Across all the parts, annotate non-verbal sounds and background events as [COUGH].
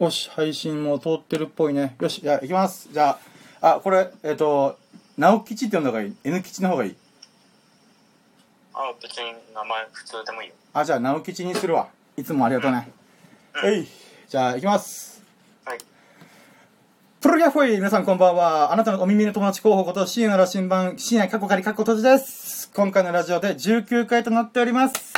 よし、配信も通ってるっぽいね。よし、じゃあ行きます。じゃあ、あ、これ、えっ、と、直吉って呼んだ方がいい ?N 吉の方がいい？あ、別に名前普通でもいいよ。あ、じゃあ直吉にするわ。いつもありがとうね。うんえい。じゃあ行きます。はい。プロギャフォイ皆さんこんばんは。あなたのお耳の友達候補こと深夜の羅針盤、深夜過去仮過去閉じです。今回のラジオで19回となっております。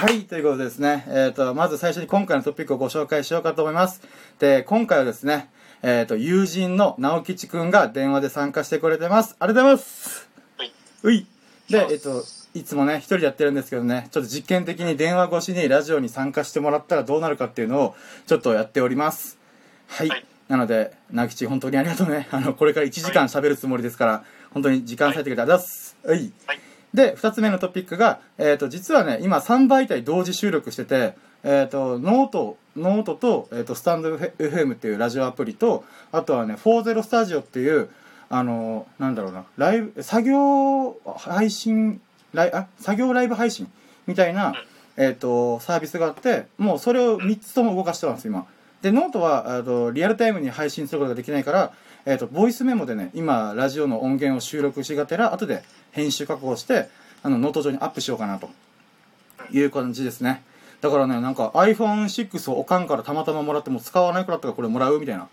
はい、ということでですね、えっ、と、まず最初に今回のトピックをご紹介しようかと思います。で、今回はですね、えっ、と、友人の直吉くんが電話で参加してくれてます。ありがとうございます。はい。うい。で、えっと、いつもね、一人でやってるんですけどね、ちょっと実験的に電話越しにラジオに参加してもらったらどうなるかっていうのを、ちょっとやっております。はい。はいなので、直吉、本当にありがとうね。あの、これから1時間喋るつもりですから、本当に時間割いてくれてありがとうございます。はい。はい。で、二つ目のトピックが、えっ、と、実はね、今3媒体同時収録してて、えっ、と、 note、note と、えっ、と、 stand.fm っていうラジオアプリと、あとはね、40スタジオっていう、あの、なんだろうな、ライブ、作業配信、ライあ、作業ライブ配信みたいな、えっ、と、サービスがあって、もうそれを3つとも動かしてます、今。で、ノートは、あとリアルタイムに配信することができないから、えっ、と、ボイスメモでね、今、ラジオの音源を収録しがてら、後で編集加工して、あの、ノート上にアップしようかなという感じですね。だからね、なんか iPhone6 をおかんからたまたまもらっても使わないくなったかこれもらうみたいな。っ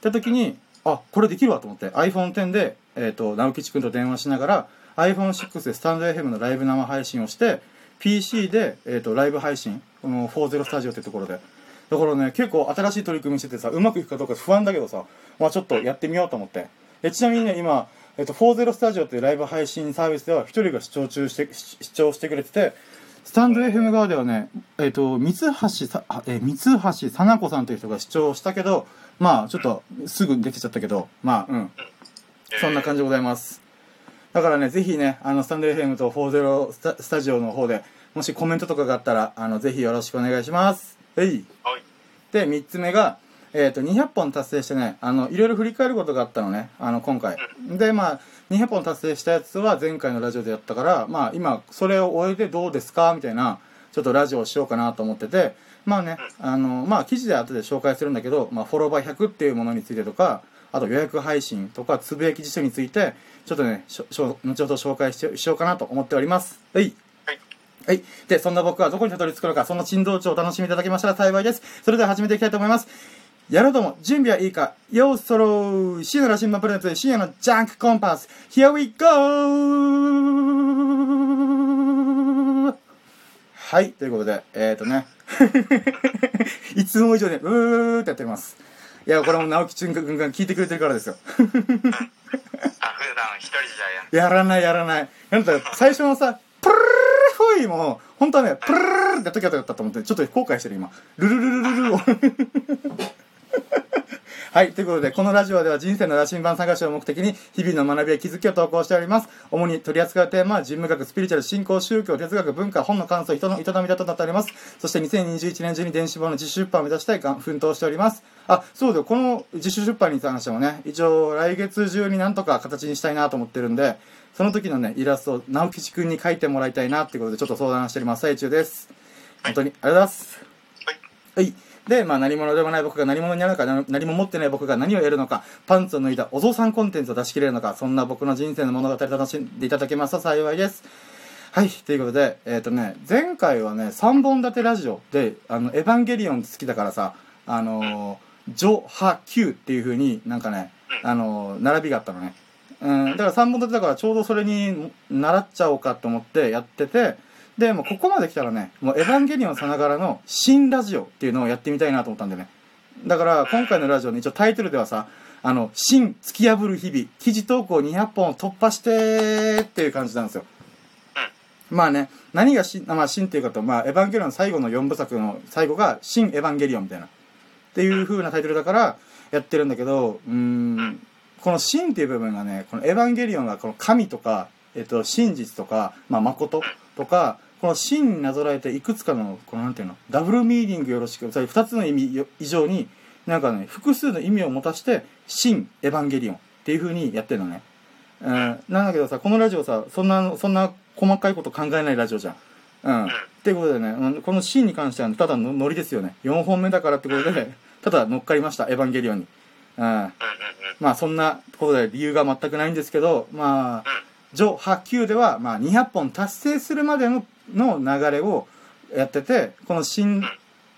て時に、あ、これできるわと思って、iPhone X で、えっ、と、直吉くんと電話しながら、iPhone6 でスタンド FM のライブ生配信をして、PC で、えっ、と、ライブ配信、この40スタジオってところで。だからね、結構新しい取り組みしててさ、うまくいくかどうか不安だけどさ、まあちょっとやってみようと思って。でちなみにね、今、えっ、と、40スタジオっていうライブ配信サービスでは、一人が視聴中して、視聴してくれてて、スタンド FM 側ではね、えっ、と、三橋さ、え三橋さな子さんという人が視聴したけど、まあ、ちょっと、すぐできちゃったけど、まあ、うん。そんな感じでございます。だからね、ぜひね、あの、スタンド FM と40スタスタジオの方で、もしコメントとかがあったら、あの、ぜひよろしくお願いします。はい。はい。で、3つ目が、えっ、と、200本達成してね、あの、いろいろ振り返ることがあったのね、あの、今回。で、まあ、200本達成したやつは前回のラジオでやったから、まあ、今、それを終えてどうですか？みたいな、ちょっとラジオをしようかなと思ってて、まあね、あの、まあ、記事で後で紹介するんだけど、まあ、フォローバー100っていうものについてとか、あと予約配信とか、つぶやき辞書について、ちょっとね、しょしょ後ほど紹介ししようかなと思っております。はい。はい。はい。で、そんな僕はどこにたどり着くのか、その珍道中をお楽しみいただけましたら幸いです。それでは始めていきたいと思います。やろうとも、準備はいいか、ようそろー、深夜の羅針盤プレゼンツ、深夜のジャンクコンパス、Here we go! はい、ということで、えーとね、[LAUGHS] いつも以上に、うーってやってます。いや、これも直樹くんが聞いてくれてるからですよ。あ、普段一人じゃややらないやらない。なんだ最初のさ、プルルルルフォイも、本当はね、プルルルルってやっときゃよかったと思って、ちょっと後悔してる今。ルルルルルルを。はい。ということで、このラジオでは人生の羅針盤探しを目的に、日々の学びや気づきを投稿しております。主に取り扱うテーマは、人文学、スピリチュアル、信仰、宗教、哲学、文化、本の感想、人の営みだとなっております。そして2021年中に電子本の自主出版を目指したいが奮闘しております。あ、そうだよ。この自主出版に関してもね、一応来月中になんとか形にしたいなと思ってるんで、その時のね、イラストを直吉くんに描いてもらいたいなっていうことで、ちょっと相談しております最中です。本当に、ありがとうございます。はい。はい。で、まあ、何者でもない僕が何者になるのか、何も持ってない僕が何を得るのか、パンツを脱いだお父さんコンテンツを出し切れるのか、そんな僕の人生の物語楽しんでいただけますと幸いです。はい。ということで、えっ、とね、前回はね、3本立てラジオで、あの、エヴァンゲリオン好きだからさ、あのー、ジョ、ハ、キューっていう風になんかね、あのー並びがあったのね。うん、だから3本立てだからちょうどそれに習っちゃおうかと思ってやってて、で、もうここまで来たらね、もうエヴァンゲリオンさながらの新ラジオっていうのをやってみたいなと思ったんだよね。だから今回のラジオね、一応タイトルではさ、あの、新突き破る日々、記事投稿200本を突破してっていう感じなんですよ。まあね、何が新、まあ新っていうかと、まあエヴァンゲリオン最後の4部作の最後が新エヴァンゲリオンみたいな。っていう風なタイトルだからやってるんだけど、うーん、この真っていう部分がね、このエヴァンゲリオンがこの神とか、えっと、真実とか、まあ誠とか、この真になぞらえていくつかの、このなんていうの、ダブルミーニングよろしく、それ二つの意味以上に、なんかね、複数の意味を持たして、真エヴァンゲリオンっていう風にやってるのね。うん、なんだけどさ、このラジオさ、そんな、そんな細かいこと考えないラジオじゃん。うん。っていうことでね、うんこのシーンに関してはただのノリですよね。4本目だからってことで、ただ乗っかりました、エヴァンゲリオンに。うん。まあそんなことで理由が全くないんですけど、まあ、上8級では、まあ200本達成するまでのの流れをやってて、この新、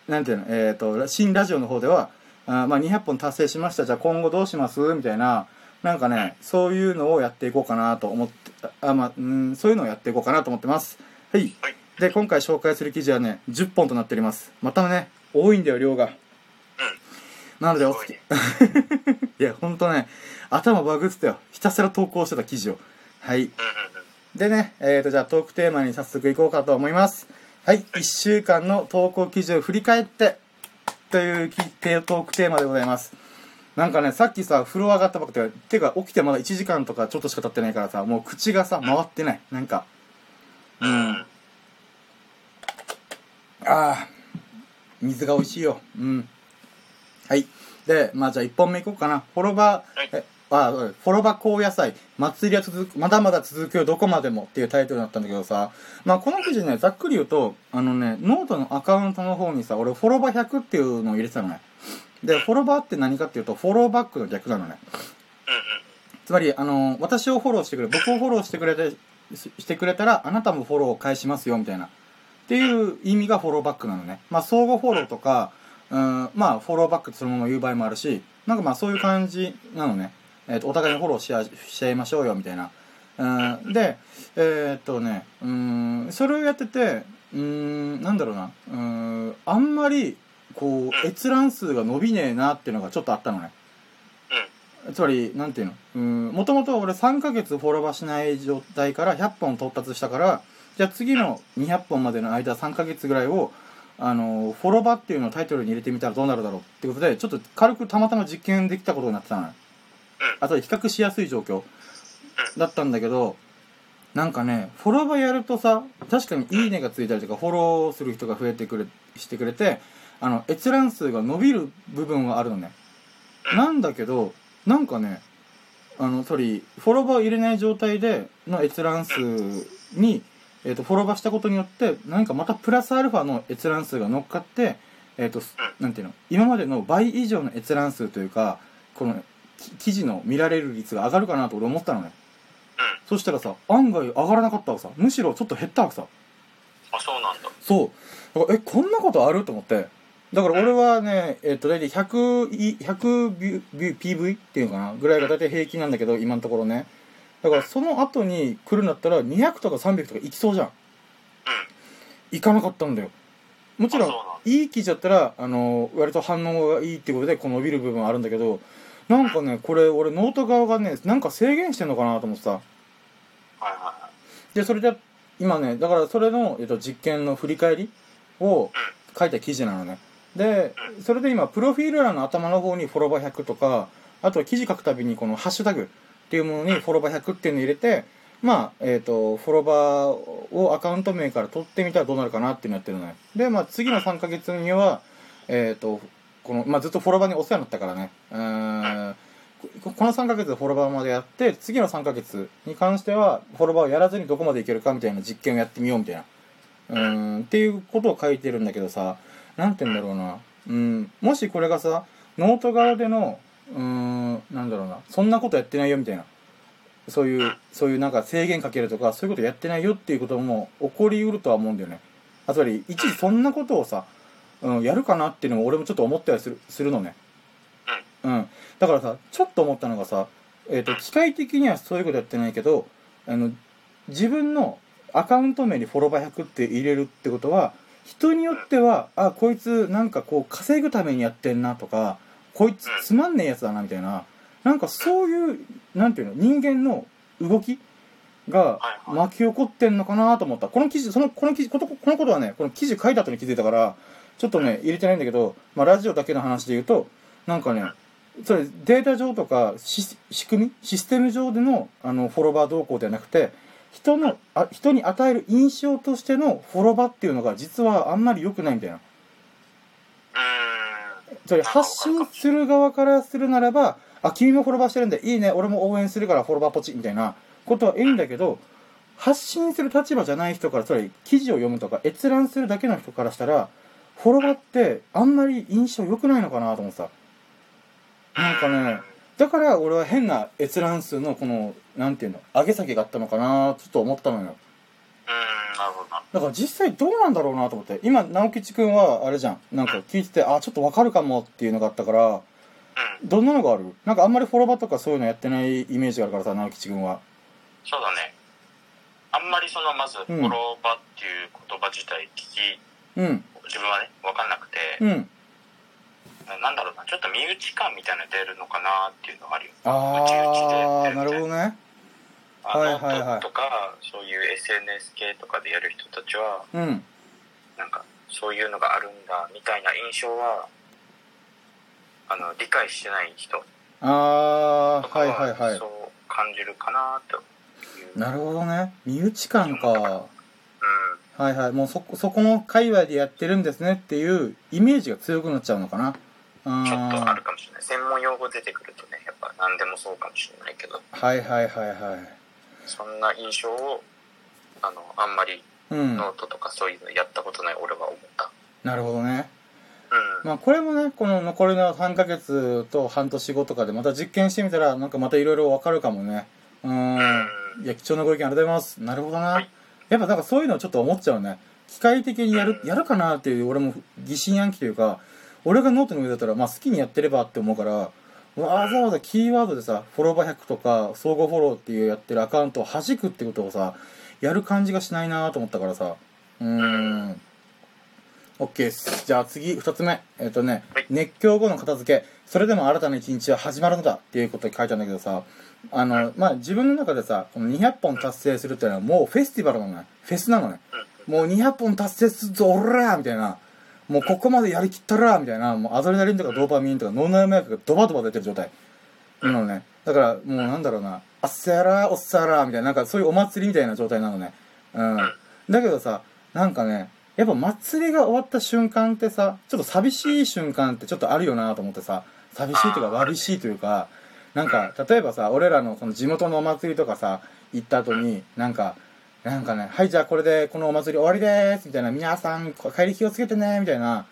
なんていうの、えっ、と、新ラジオの方では、あーまあ200本達成しました、じゃあ今後どうします？みたいな、なんかね、そういうのをやっていこうかなと思って、あ、まあ、うん、そういうのをやっていこうかなと思ってます。はい。はい。で、今回紹介する記事はね、10本となっております。またね、多いんだよ、量が。なので、お好き。[LAUGHS] いや、ほんとね、頭バグってたよ。ひたすら投稿してた記事を。はい。でね、えーと、じゃあトークテーマに早速いこうかと思います。はい。1週間の投稿記事を振り返って、というきトークテーマでございます。なんかね、さっきさ、風呂上がったばっかで、てか起きてまだ1時間とかちょっとしか経ってないからさ、もう口がさ、回ってない。なんか。ううんん。ああ、水が美味しいよ。うん。はい。で、まあじゃあ1本目いこうかな。フォロバー、はいえ、あ、フォロバ後夜祭、祭りは続く、まだまだ続くよ、どこまでもっていうタイトルだったんだけどさ、まあこの記事ね、ざっくり言うと、あのね、ノートのアカウントの方にさ、俺フォロバ100っていうのを入れてたのね。で、フォロバーって何かっていうと、フォローバックの逆なのね。つまり、あの、私をフォローしてくれ、僕をフォローしてくれて、ししてくれたら、あなたもフォローを返しますよ、みたいな。っていう意味がフォローバックなのね。まあ、相互フォローとか、うん、まあ、フォローバックってそのまま言う場合もあるし、なんかまあ、そういう感じなのね。えっ、と、お互いにフォローしあしちゃいましょうよ、みたいな。うん、で、えーっとね、うん、それをやってて、うん、なんだろうな、うん、あんまり、こう、閲覧数が伸びねえなっていうのがちょっとあったのね。つまり、なんていうの？うん、もともと俺3ヶ月フォロバーしない状態から100本到達したから、じゃあ次の200本までの間3ヶ月ぐらいを、あの、フォロバーっていうのをタイトルに入れてみたらどうなるだろうってことで、ちょっと軽くたまたま実験できたことになってたのよ。あとで比較しやすい状況だったんだけど、なんかね、フォロバーやるとさ、確かにいいねがついたりとか、フォローする人が増えてくれ、してくれて、あの、閲覧数が伸びる部分はあるのね。なんだけど、なんかね、あの、そり、フォロバー入れない状態での閲覧数に、えっ、と、フォロバーしたことによって、何かまたプラスアルファの閲覧数が乗っかって、えっ、と、なんていうの、今までの倍以上の閲覧数というか、この、き記事の見られる率が上がるかなと俺思ったのね。そしたらさ、案外上がらなかったわさ。むしろちょっと減ったわけさ。あ、そうなんだ。そう。だからえ、こんなことある？と思って。だから俺はね、えっと、大体100い、100ビュビュ PV っていうのかな？ぐらいが大体平均なんだけど、今のところね。だからその後に来るんだったら200とか300とかいきそうじゃん。いかなかったんだよ。もちろんいい記事だったら、あの、割と反応がいいってことで、こう伸びる部分はあるんだけど、なんかね、これ俺ノート側がね、なんか制限してんのかなと思ってさ。はいはで、それで、今ね、だからそれの、えっと、実験の振り返りを書いた記事なのね。で、それで今、プロフィール欄の頭の方にフォロバー100とか、あとは記事書くたびにこのハッシュタグっていうものにフォロバー100っていうのを入れて、まあ、えっ、と、フォロバーをアカウント名から取ってみたらどうなるかなっていうのやってるのね。で、まあ、次の3ヶ月には、えっ、と、この、まあ、ずっとフォロバーにお世話になったからね。うんこの3ヶ月でフォロバーまでやって、次の3ヶ月に関しては、フォロバーをやらずにどこまでいけるかみたいな実験をやってみようみたいな。うん、っていうことを書いてるんだけどさ、なんて言うんだろうな。うん、もしこれがさ、ノート側での、うん、なんだろうな、そんなことやってないよみたいな。そういう、そういうなんか制限かけるとか、そういうことやってないよっていうことも起こりうるとは思うんだよね。あつまり、一時そんなことをさ、うん、やるかなっていうのも俺もちょっと思ったりするするのね。うん。だからさ、ちょっと思ったのがさ、えっ、と、機械的にはそういうことやってないけど、あの、自分のアカウント名にフォロバー100って入れるってことは、人によっては、あ、こいつなんかこう稼ぐためにやってんなとか、こいつつまんねえやつだなみたいな、なんかそういう、なんていうの、人間の動きが巻き起こってんのかなと思った。この記事、その、この記事、ことこのことはね、この記事書いた後に気づいたから、ちょっとね、入れてないんだけど、まあラジオだけの話で言うと、なんかね、それデータ上とかし仕組みシステム上でのあのフォロバー動向ではなくて人のあ人に与える印象としてのフォロバーっていうのが実はあんまり良くないみたいな。それ発信する側からするならばあ君もフォロバーしてるんでいいね。俺も応援するからフォロバーポチみたいなことはいいんだけど発信する立場じゃない人からつまり記事を読むとか閲覧するだけの人からしたらフォロワーってあんまり印象良くないのかなと思ってさなんかねだから俺は変な閲覧数のこのなんていうの上げ下げがあったのかなちょっと思ったのようん、なるほどな。だから実際どうなんだろうなと思って今直吉くんはあれじゃんなんか聞いててあちょっとわかるかもっていうのがあったからうん。どんなのがある？なんかあんまりフォロバーとかそういうのやってないイメージがあるからさ直吉くんはそうだね。あんまりその、まず、フォローバっていう言葉自体聞き、うん自分はね、わかんなくて、うん。なんだろうな、ちょっと身内感みたいなの出るのかなっていうのがあるよ。ああな。るほどね。はいはいはい。とか、そういう SNS 系とかでやる人たちは、うん。なんか、そういうのがあるんだ、みたいな印象は、あの、理解してない人ああはいはいはい。そう感じるかなという。なるほどね。身内感か。うん。はいはい。もうそこそこの界隈でやってるんですねっていうイメージが強くなっちゃうのかな。ちょっとああるかもしれない。専門用語出てくるとね、やっぱ何でもそうかもしれないけど、あはいはいはいはい。そんな印象を、あの、あんまりうんノートとかそういうのやったことない俺は思った。なるほどね。うん。まあこれもねこの残りの3ヶ月と半年後とかでまた実験してみたらなんかまたいろいろわかるかもね。うん。いや貴重なご意見ありがとうございます。なるほどな、はいやっぱなんかそういうのをちょっと思っちゃうね。機械的にやるやるかなっていう俺も疑心暗鬼というか俺がノートの上だったらまあ好きにやってればって思うからわざわざキーワードでさフォローバー100とか相互フォローっていうやってるアカウントを弾くってことをさやる感じがしないなと思ったからさ。うーん。OK です。じゃあ次2つ目。えっ、とね、はい。熱狂後の片付け。それでも新たな一日は始まるのだっていうことに書いてあるんだけどさあのまあ自分の中でさこの200本達成するっていうのはもうフェスティバルなのね。フェスなのね。うん。もう200本達成するぞおらーみたいな。もうここまでやりきったらーみたいな。もうアドレナリンとかドーパミンとか脳内麻薬がドバドバ出てる状態。なのね。だからもうなんだろうな。あっせやらーおっさやらーみたいな。なんかそういうお祭りみたいな状態なのね。うん。だけどさなんかねやっぱ祭りが終わった瞬間ってさちょっと寂しい瞬間ってちょっとあるよなと思ってさ寂しいというかわびしいというかなんか例えばさ俺らのこの地元のお祭りとかさ行った後になんかなんかねはいじゃあこれでこのお祭り終わりですみたいな皆さん帰り気をつけてねみたいな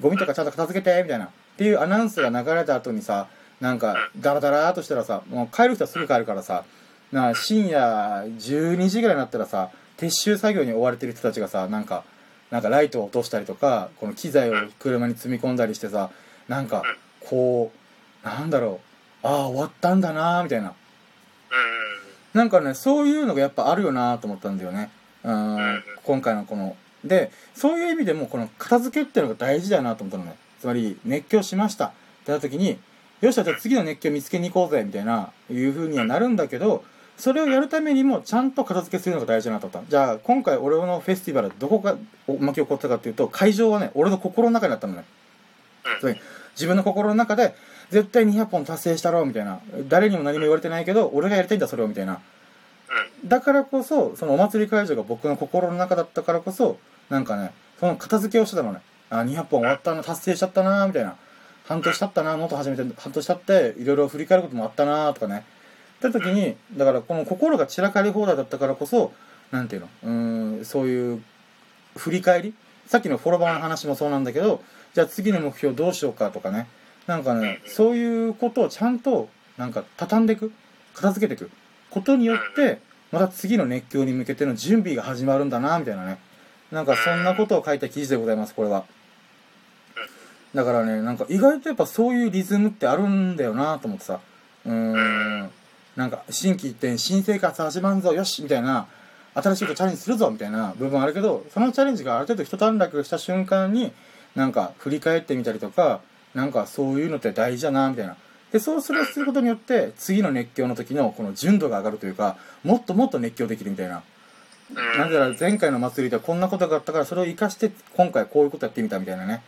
ゴミとかちゃんと片付けてみたいなっていうアナウンスが流れた後にさなんかダラダラーとしたらさもう帰る人はすぐ帰るからさな深夜12時ぐらいになったらさ撤収作業に追われてる人たちがさなんかなんかライトを落としたりとかこの機材を車に積み込んだりしてさなんかこうなんだろうああ終わったんだなーみたいな。うん。なんかねそういうのがやっぱあるよなと思ったんだよね。うん。うん。今回のこの。でそういう意味でもこの片付けっていうのが大事だなと思ったのね。つまり熱狂しました。ってなった時によっしゃじゃあ次の熱狂見つけに行こうぜみたいないう風にはなるんだけどそれをやるためにもちゃんと片付けするのが大事だなと思った。じゃあ今回俺のフェスティバルどこが巻き起こったかっていうと会場はね俺の心の中にあったのね。うん。つまり自分の心の中で絶対200本達成したろうみたいな。誰にも何も言われてないけど俺がやりたいんだそれをみたいな。だからこそそのお祭り会場が僕の心の中だったからこそなんかねその片付けをしてたのね。あ200本終わったな達成しちゃったなみたいな。半年経ったなノート始めて半年経っていろいろ振り返ることもあったなとかね。って時にだからこの心が散らかり放題だったからこそなんていうの？うーんそういう振り返り？さっきのフォロバーの話もそうなんだけどじゃあ次の目標どうしようかとかねなんかねそういうことをちゃんとなんか畳んでいく片付けていく。ことによってまた次の熱狂に向けての準備が始まるんだなみたいなね。なんかそんなことを書いた記事でございますこれは。だからねなんか意外とやっぱそういうリズムってあるんだよなと思ってさ。うーん。なんか心機一転新生活始まんぞよしみたいな。新しいことチャレンジするぞみたいな部分あるけどそのチャレンジがある程度一段落した瞬間になんか振り返ってみたりとかなんかそういうのって大事だなみたいなでそうするすることによって次の熱狂の時のこの純度が上がるというかもっともっと熱狂できるみたいなうん。なぜなら前回の祭りではこんなことがあったからそれを生かして今回こういうことやってみたみたいなね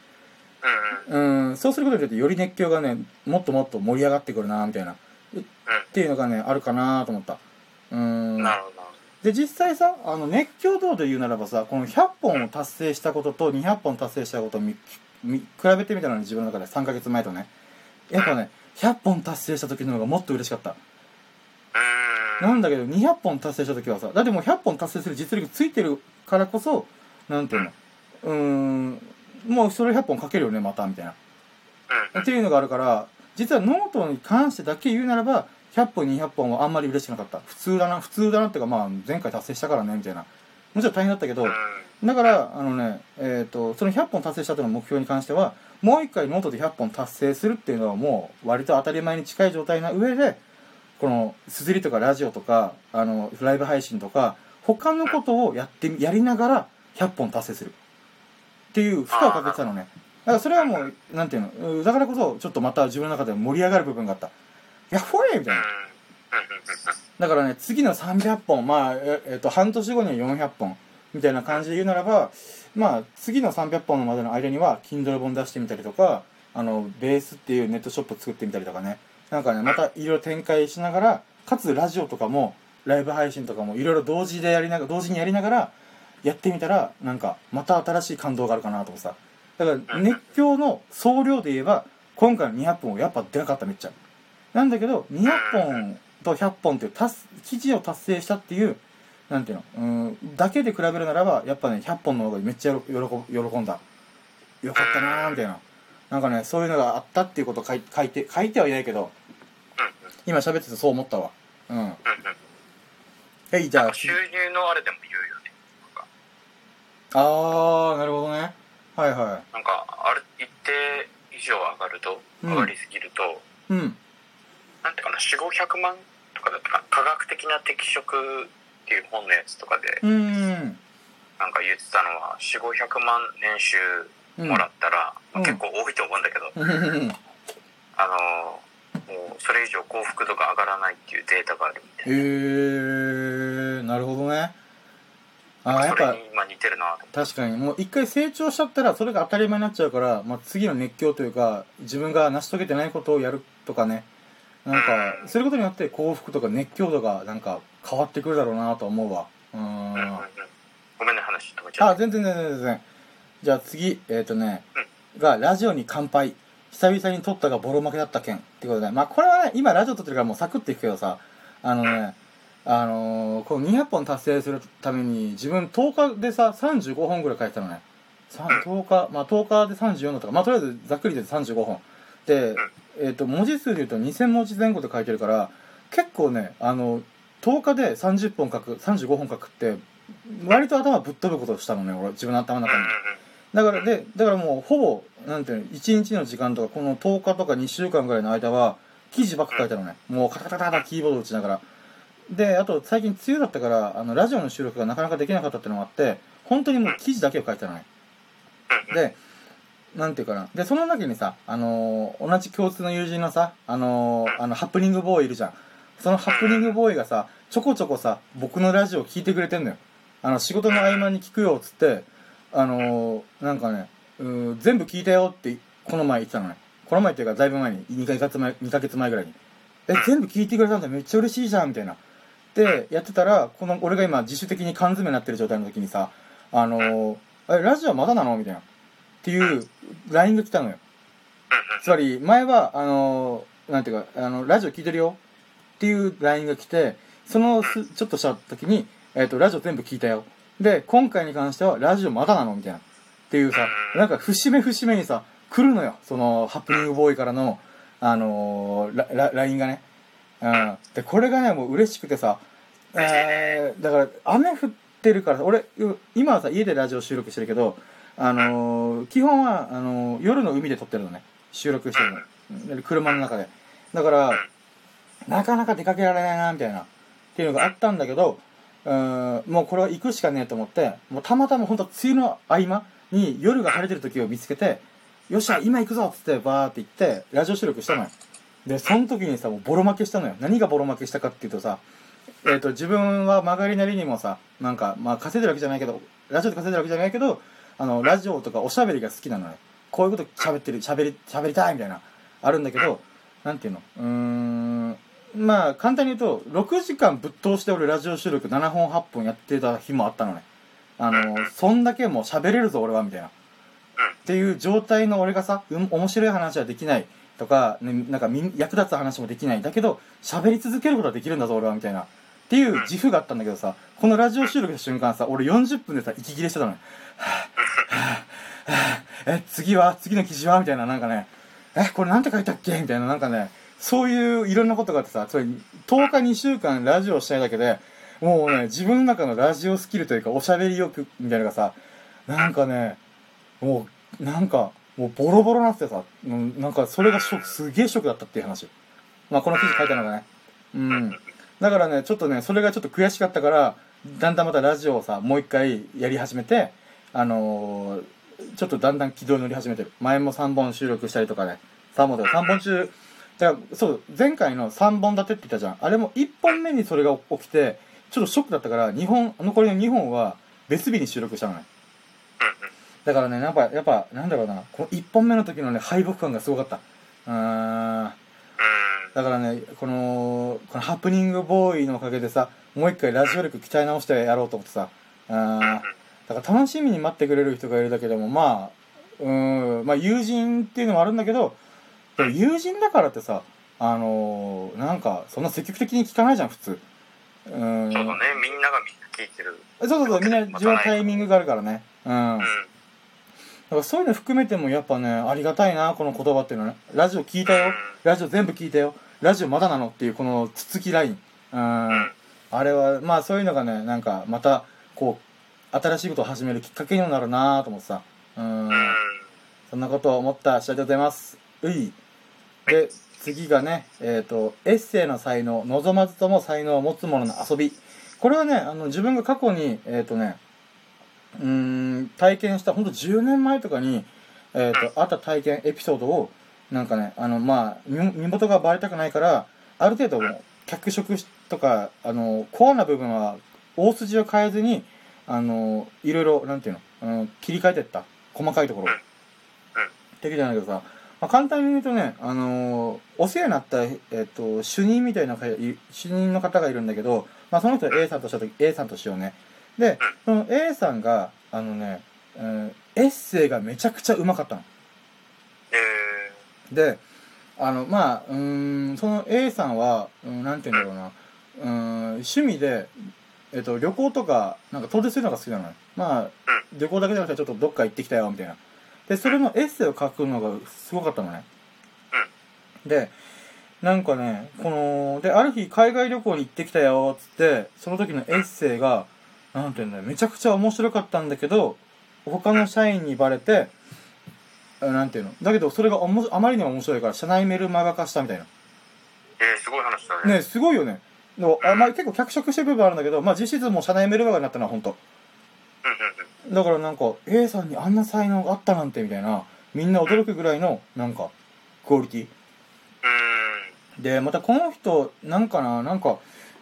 うん。うんそうすることによってより熱狂がねもっともっと盛り上がってくるなみたいなっていうのがねあるかなと思ったうんなるほど。で実際さあの熱狂度で言うならばさこの100本を達成したことと200本達成したことを見見比べてみたのに自分の中で3ヶ月前とね。やっぱね100本達成した時の方がもっと嬉しかった。うなんだけど200本達成した時はさだってもう100本達成する実力ついてるからこそなんていうのうーんもうそれ100本書けるよねまたみたいな。っていうのがあるから実はノートに関してだけ言うならば100本200本はあんまり嬉しくなかった。普通だな普通だなっていうかまあ前回達成したからねみたいなもちろん大変だったけどだからあのねえっ、ー、とその100本達成したとの目標に関してはもう一回ノートで100本達成するっていうのはもう割と当たり前に近い状態な上でこの SUZURI とかラジオとかあのライブ配信とか他のことをやってやりながら100本達成する。っていう負荷をかけてたのね。だからそれはもうなんていうのだからこそちょっとまた自分の中で盛り上がる部分があった。やっほえみたいなだからね次の300本まあええっと半年後には400本みたいな感じで言うならばまあ次の300本までの間には Kindle 本出してみたりとかあのベースっていうネットショップ作ってみたりとかね。なんかねまたいろいろ展開しながらかつラジオとかもライブ配信とかもいろいろ同時でやりながら同時にやりながらやってみたらなんかまた新しい感動があるかなと思さ。だから熱狂の総量で言えば今回の200本はやっぱでかかっためっちゃ。なんだけど200本と100本っていう記事を達成したっていうなんていうのうんだけで比べるならばやっぱね100本の方がめっちゃ喜んだ。よかったなーみたいな。なんかねそういうのがあったっていうことを書い書いて書いてはいないけど今喋っててそう思ったわ。うん。えいじゃあ。収入のあれでも言うよね。ああなるほどね。はいはい。なんかある一定以上上がると、上がりすぎるとうんなんていうかな4500万とかだったか科学的な適職っていう本のやつとかでうん。なんか言ってたのは4500万年収もらったら、うん、まあ、結構多いと思うんだけど、うん、あのもうそれ以上幸福度が上がらないっていうデータがあるみたいな。へえー、なるほどね。あやっぱ今似てるな確かにもう一回成長しちゃったらそれが当たり前になっちゃうから、まあ、次の熱狂というか自分が成し遂げて。ないことをやるとかねなんか、うん、することによって幸福とか熱狂度がなんか変わってくるだろうなと思うわ。うん、うんうん、ごめんね話止めちゃあ全然全然全然。じゃあ次えっ、ー、とね、うん、がラジオに乾杯。久々に撮ったがボロ負けだった件。ってことで。まあこれはね今ラジオ撮ってるからもうサクッといくけどさ。あのね、あのー、この200本達成するために自分10日でさ35本ぐらい書いてたのね。10日まあ10日で34だとか。まあとりあえずざっくりで35本。で、えーと、文字数でいうと2000文字前後で書いてるから結構ねあの10日で30本書く35本書くって割と頭ぶっ飛ぶことをしたのね俺自分の頭の中に。だからでだからもうほぼなんていうの1日の時間とかこの10日とか2週間ぐらいの間は記事ばっか書いたのね。もうカタカタカタキーボード打ちながら。であと最近梅雨だったからあのラジオの収録がなかなかできなかったっていうのがあって本当にもう記事だけを書いてたのね。でなんていうかな。でその中にさあのー、同じ共通の友人のさあのー、あのハプニングボーイいるじゃん。そのハプニングボーイがさちょこちょこさ僕のラジオ聞いてくれてんのよ。あの仕事の合間に聞くよっつってあのー、なんかねうん全部聞いたよってこの前言ってたのね。この前っていうかだいぶ前に2ヶ月前 ,2 ヶ月前ぐらいに。え全部聞いてくれたんだめっちゃ嬉しいじゃんみたいな。でやってたらこの俺が今自主的に缶詰になってる状態の時にさあのー、えラジオまだなの？みたいなっていう LINE が来たのよ。つまり前はあのー、なんていうかあのラジオ聞いてるよ。っていう LINE が来てそのすちょっとした時に、えーと、ラジオ全部聞いたよ。で今回に関してはラジオまだなの？みたいな。っていうさなんか節目節目にさ来るのよ。そのハプニングボーイからのあのー、LINE がね。うん、でこれがねもう嬉しくてさ、えー、だから雨降ってるから俺今はさ家でラジオ収録してるけどあのー、基本はあのー、夜の海で撮ってるのね。収録してるの。車の中で。だからなかなか出かけられないなみたいな。っていうのがあったんだけどうんもうこれは行くしかねえと思ってもうたまたま本当梅雨の合間に夜が晴れてる時を見つけてよっしゃ今行くぞっつってバーって行ってラジオ収録したのよ。でその時にさもうボロ負けしたのよ。何がボロ負けしたかっていうとさえーと、自分は曲がりなりにもさなんかまあ稼いでるわけじゃないけどラジオで稼いでるわけじゃないけどあのラジオとかおしゃべりが好きなのよ。こういうこと喋ってる喋り喋りたいみたいな。あるんだけどなんていうの？うーんまあ簡単に言うと6時間ぶっ通して俺ラジオ収録7本8本やってた日もあったのね。あのそんだけもう喋れるぞ俺はみたいな。っていう状態の俺がさ、うん、面白い話はできない。とか、ね、なんか役立つ話もできない。だけど喋り続けることはできるんだぞ俺はみたいな。っていう自負があったんだけどさ、このラジオ収録した瞬間さ、俺40分でさ、息切れしてたのよ。はぁ、え、次は次の記事はみたいな、なんかね、え、これなんて書いたっけ？みたいな、なんかね、そういういろんなことがあってさ、つまり10日2週間ラジオしたいだけで、もうね、自分の中のラジオスキルというか、おしゃべり欲みたいなのがさ、なんかね、もう、なんか、もうボロボロなってさ、なんかそれがショック、すげえショックだったっていう話。まあこの記事書いたのがね。うん。だからね、ちょっとね、それがちょっと悔しかったから、だんだんまたラジオをさ、もう一回やり始めて、あのー、ちょっとだんだん軌道に乗り始めてる。前も3本収録したりとかね。3本とか3本中、だからそう、前回の3本立てって言ったじゃん。あれも1本目にそれが起きて、ちょっとショックだったから、2本、残りの2本は別日に収録したのね。だからね、やっぱ、やっぱ、なんだろうな、この1本目の時のね、敗北感がすごかった。うん。だからね、この、このハプニングボーイのおかげでさ、もう一回ラジオ力鍛え直してやろうと思ってさ、うん。だから楽しみに待ってくれる人がいるだけでも、まあ、うん、まあ友人っていうのもあるんだけど、友人だからってさ、あのー、なんか、そんな積極的に聞かないじゃん、普通。うん。そうだね、みんなが聞いてる。そうそうそう、みんな自分のタイミングがあるからね。うん。うんだからそういうの含めてもやっぱね、ありがたいな、この言葉っていうのはね。ラジオ聞いたよ。ラジオ全部聞いたよ。ラジオまだなのっていうこのつつきライン。うん。あれは、まあそういうのがね、なんかまた、こう、新しいことを始めるきっかけにもなるなと思ってさ。うん。そんなことを思った次第でございます。うい。で、次がね、えっ、ー、と、エッセイの才能、望まずとも才能を持つ者の遊び。これはね、あの、自分が過去に、えっ、ー、とね、うん、体験した、ほんと10年前とかに、えっ、ー、と、あった体験エピソードを、なんかね、あの、まあ、身元がバレたくないから、ある程度、脚色とか、あの、コアな部分は、大筋を変えずに、あの、いろいろ、なんていうの、あの切り替えてった。細かいところ。的じゃないけどさ、まあ、簡単に言うとね、あのお世話になった、えっ、ー、と、主任みたいな、主任の方がいるんだけど、まあ、その人は A さんとしたとき、A さんとしようね。で、その A さんが、あのね、うん、エッセイがめちゃくちゃうまかったの。で、あの、まあ、うん、その A さんは、うん、なんて言うんだろうな、うん、趣味で、えっと、旅行とか、なんか遠出するのが好きなのよ。まあ、旅行だけじゃなくてちょっとどっか行ってきたよ、みたいな。で、それのエッセイを書くのがすごかったのね。で、なんかね、この、で、ある日海外旅行に行ってきたよ、つって、その時のエッセイが、なんていうんだよ、めちゃくちゃ面白かったんだけど、他の社員にバレて、なんていうの？だけど、それがおもあまりにも面白いから、社内メルマガ化したみたいな。えー、すごい話だね。ね、すごいよね。のあまあ、結構脚色してる部分あるんだけど、まあ、実質もう社内メルマガになったのは本当。だからなんか、A さんにあんな才能があったなんてみたいな、みんな驚くぐらいの、なんか、クオリティ。で、またこの人、なんかな、なんか、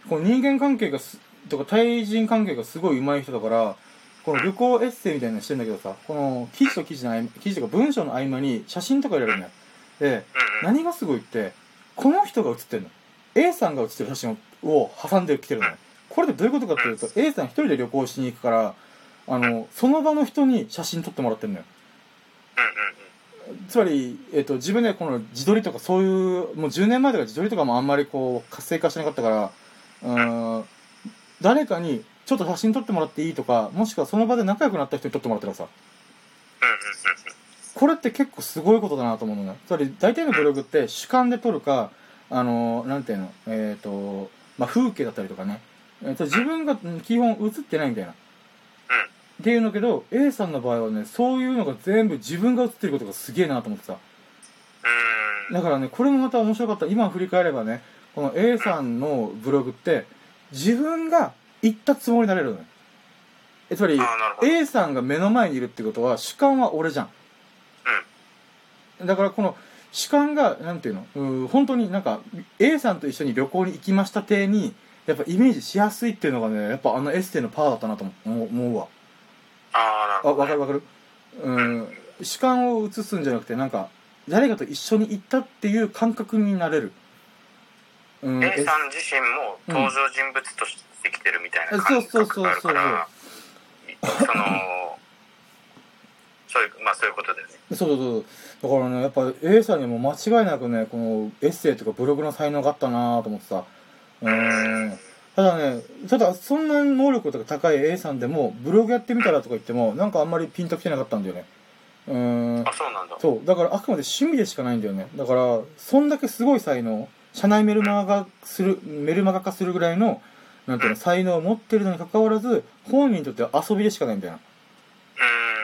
この人間関係がす、とか対人関係がすごい上手い人だから、この旅行エッセイみたいなのしてんだけどさ、この記事と記事の合間、記事とか文章の合間に写真とか入れるんだよ。で、何がすごいって、この人が写ってんの。A さんが写ってる写真を挟んできてるのよ。これでどういうことかっていうと、A さん一人で旅行しに行くから、あの、その場の人に写真撮ってもらってんのよ。つまり、えっ、と、自分でこの自撮りとかそういう、もう10年前とか自撮りとかもあんまりこう、活性化してなかったから、うん、誰かにちょっと写真撮ってもらっていいとか、もしくはその場で仲良くなった人に撮ってもらってるさ。これって結構すごいことだなと思うのね。つまり、大体のブログって主観で撮るか、あの、なんていうの、えっ、ー、と、まあ、風景だったりとかね。えー、と自分が基本映ってないみたいな。っていうのけど、A さんの場合はね、そういうのが全部自分が映ってることがすげえなと思ってさ。だからね、これもまた面白かった。今振り返ればね、この A さんのブログって、自分が言ったつもりになれるのよ。え、つまり、A さんが目の前にいるってことは、主観は俺じゃん。うん。だからこの、主観が、なんていうの、う本当になんか、A さんと一緒に旅行に行きました体に、やっぱイメージしやすいっていうのがね、やっぱあのエッセイのパワーだったなと思う思うわ。ああ、わかるわかるうん。主観を移すんじゃなくて、なんか、誰かと一緒に行ったっていう感覚になれる。うん、A さん自身も登場人物としてきてるみたいな感覚があるから、その、そういう、まあそういうことだよね。そうそうそう。だからね、やっぱ A さんにも間違いなくね、このエッセイとかブログの才能があったなと思ってさ。うん。ただね、ただそんな能力とか高い A さんでも、ブログやってみたらとか言っても、なんかあんまりピンときてなかったんだよね。うん。あ、そうなんだ。そう。だからあくまで趣味でしかないんだよね。だから、そんだけすごい才能、社内メルマガする、メルマガ化するぐらいの、なんていうの、才能を持ってるのにかかわらず、本人にとっては遊びでしかないんだよな。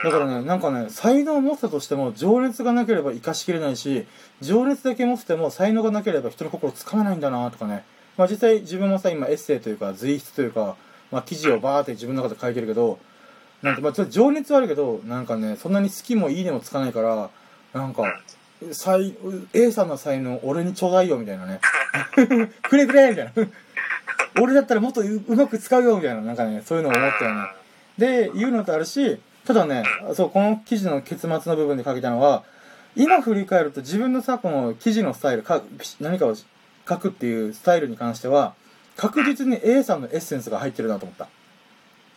だからね、なんかね、才能を持ったとしても、情熱がなければ生かしきれないし、情熱だけ持ってても、才能がなければ人の心をつかめないんだなとかね。まあ実際自分もさ、今エッセイというか、随筆というか、まあ記事をバーって自分の中で書いてるけど、なんかまあちょっと情熱はあるけど、なんかね、そんなに好きもいいねもつかないから、なんか、才 A さんの才能俺にちょうだいよみたいなね。[LAUGHS] くれくれみたいな。俺だったらもっとうまく使うよみたいななんかねそういうのを思ったよね。で言うのとあるしただねそうこの記事の結末の部分で書けたのは今振り返ると自分のさこの記事のスタイルか何かを書くっていうスタイルに関しては確実に A さんのエッセンスが入ってるなと思った。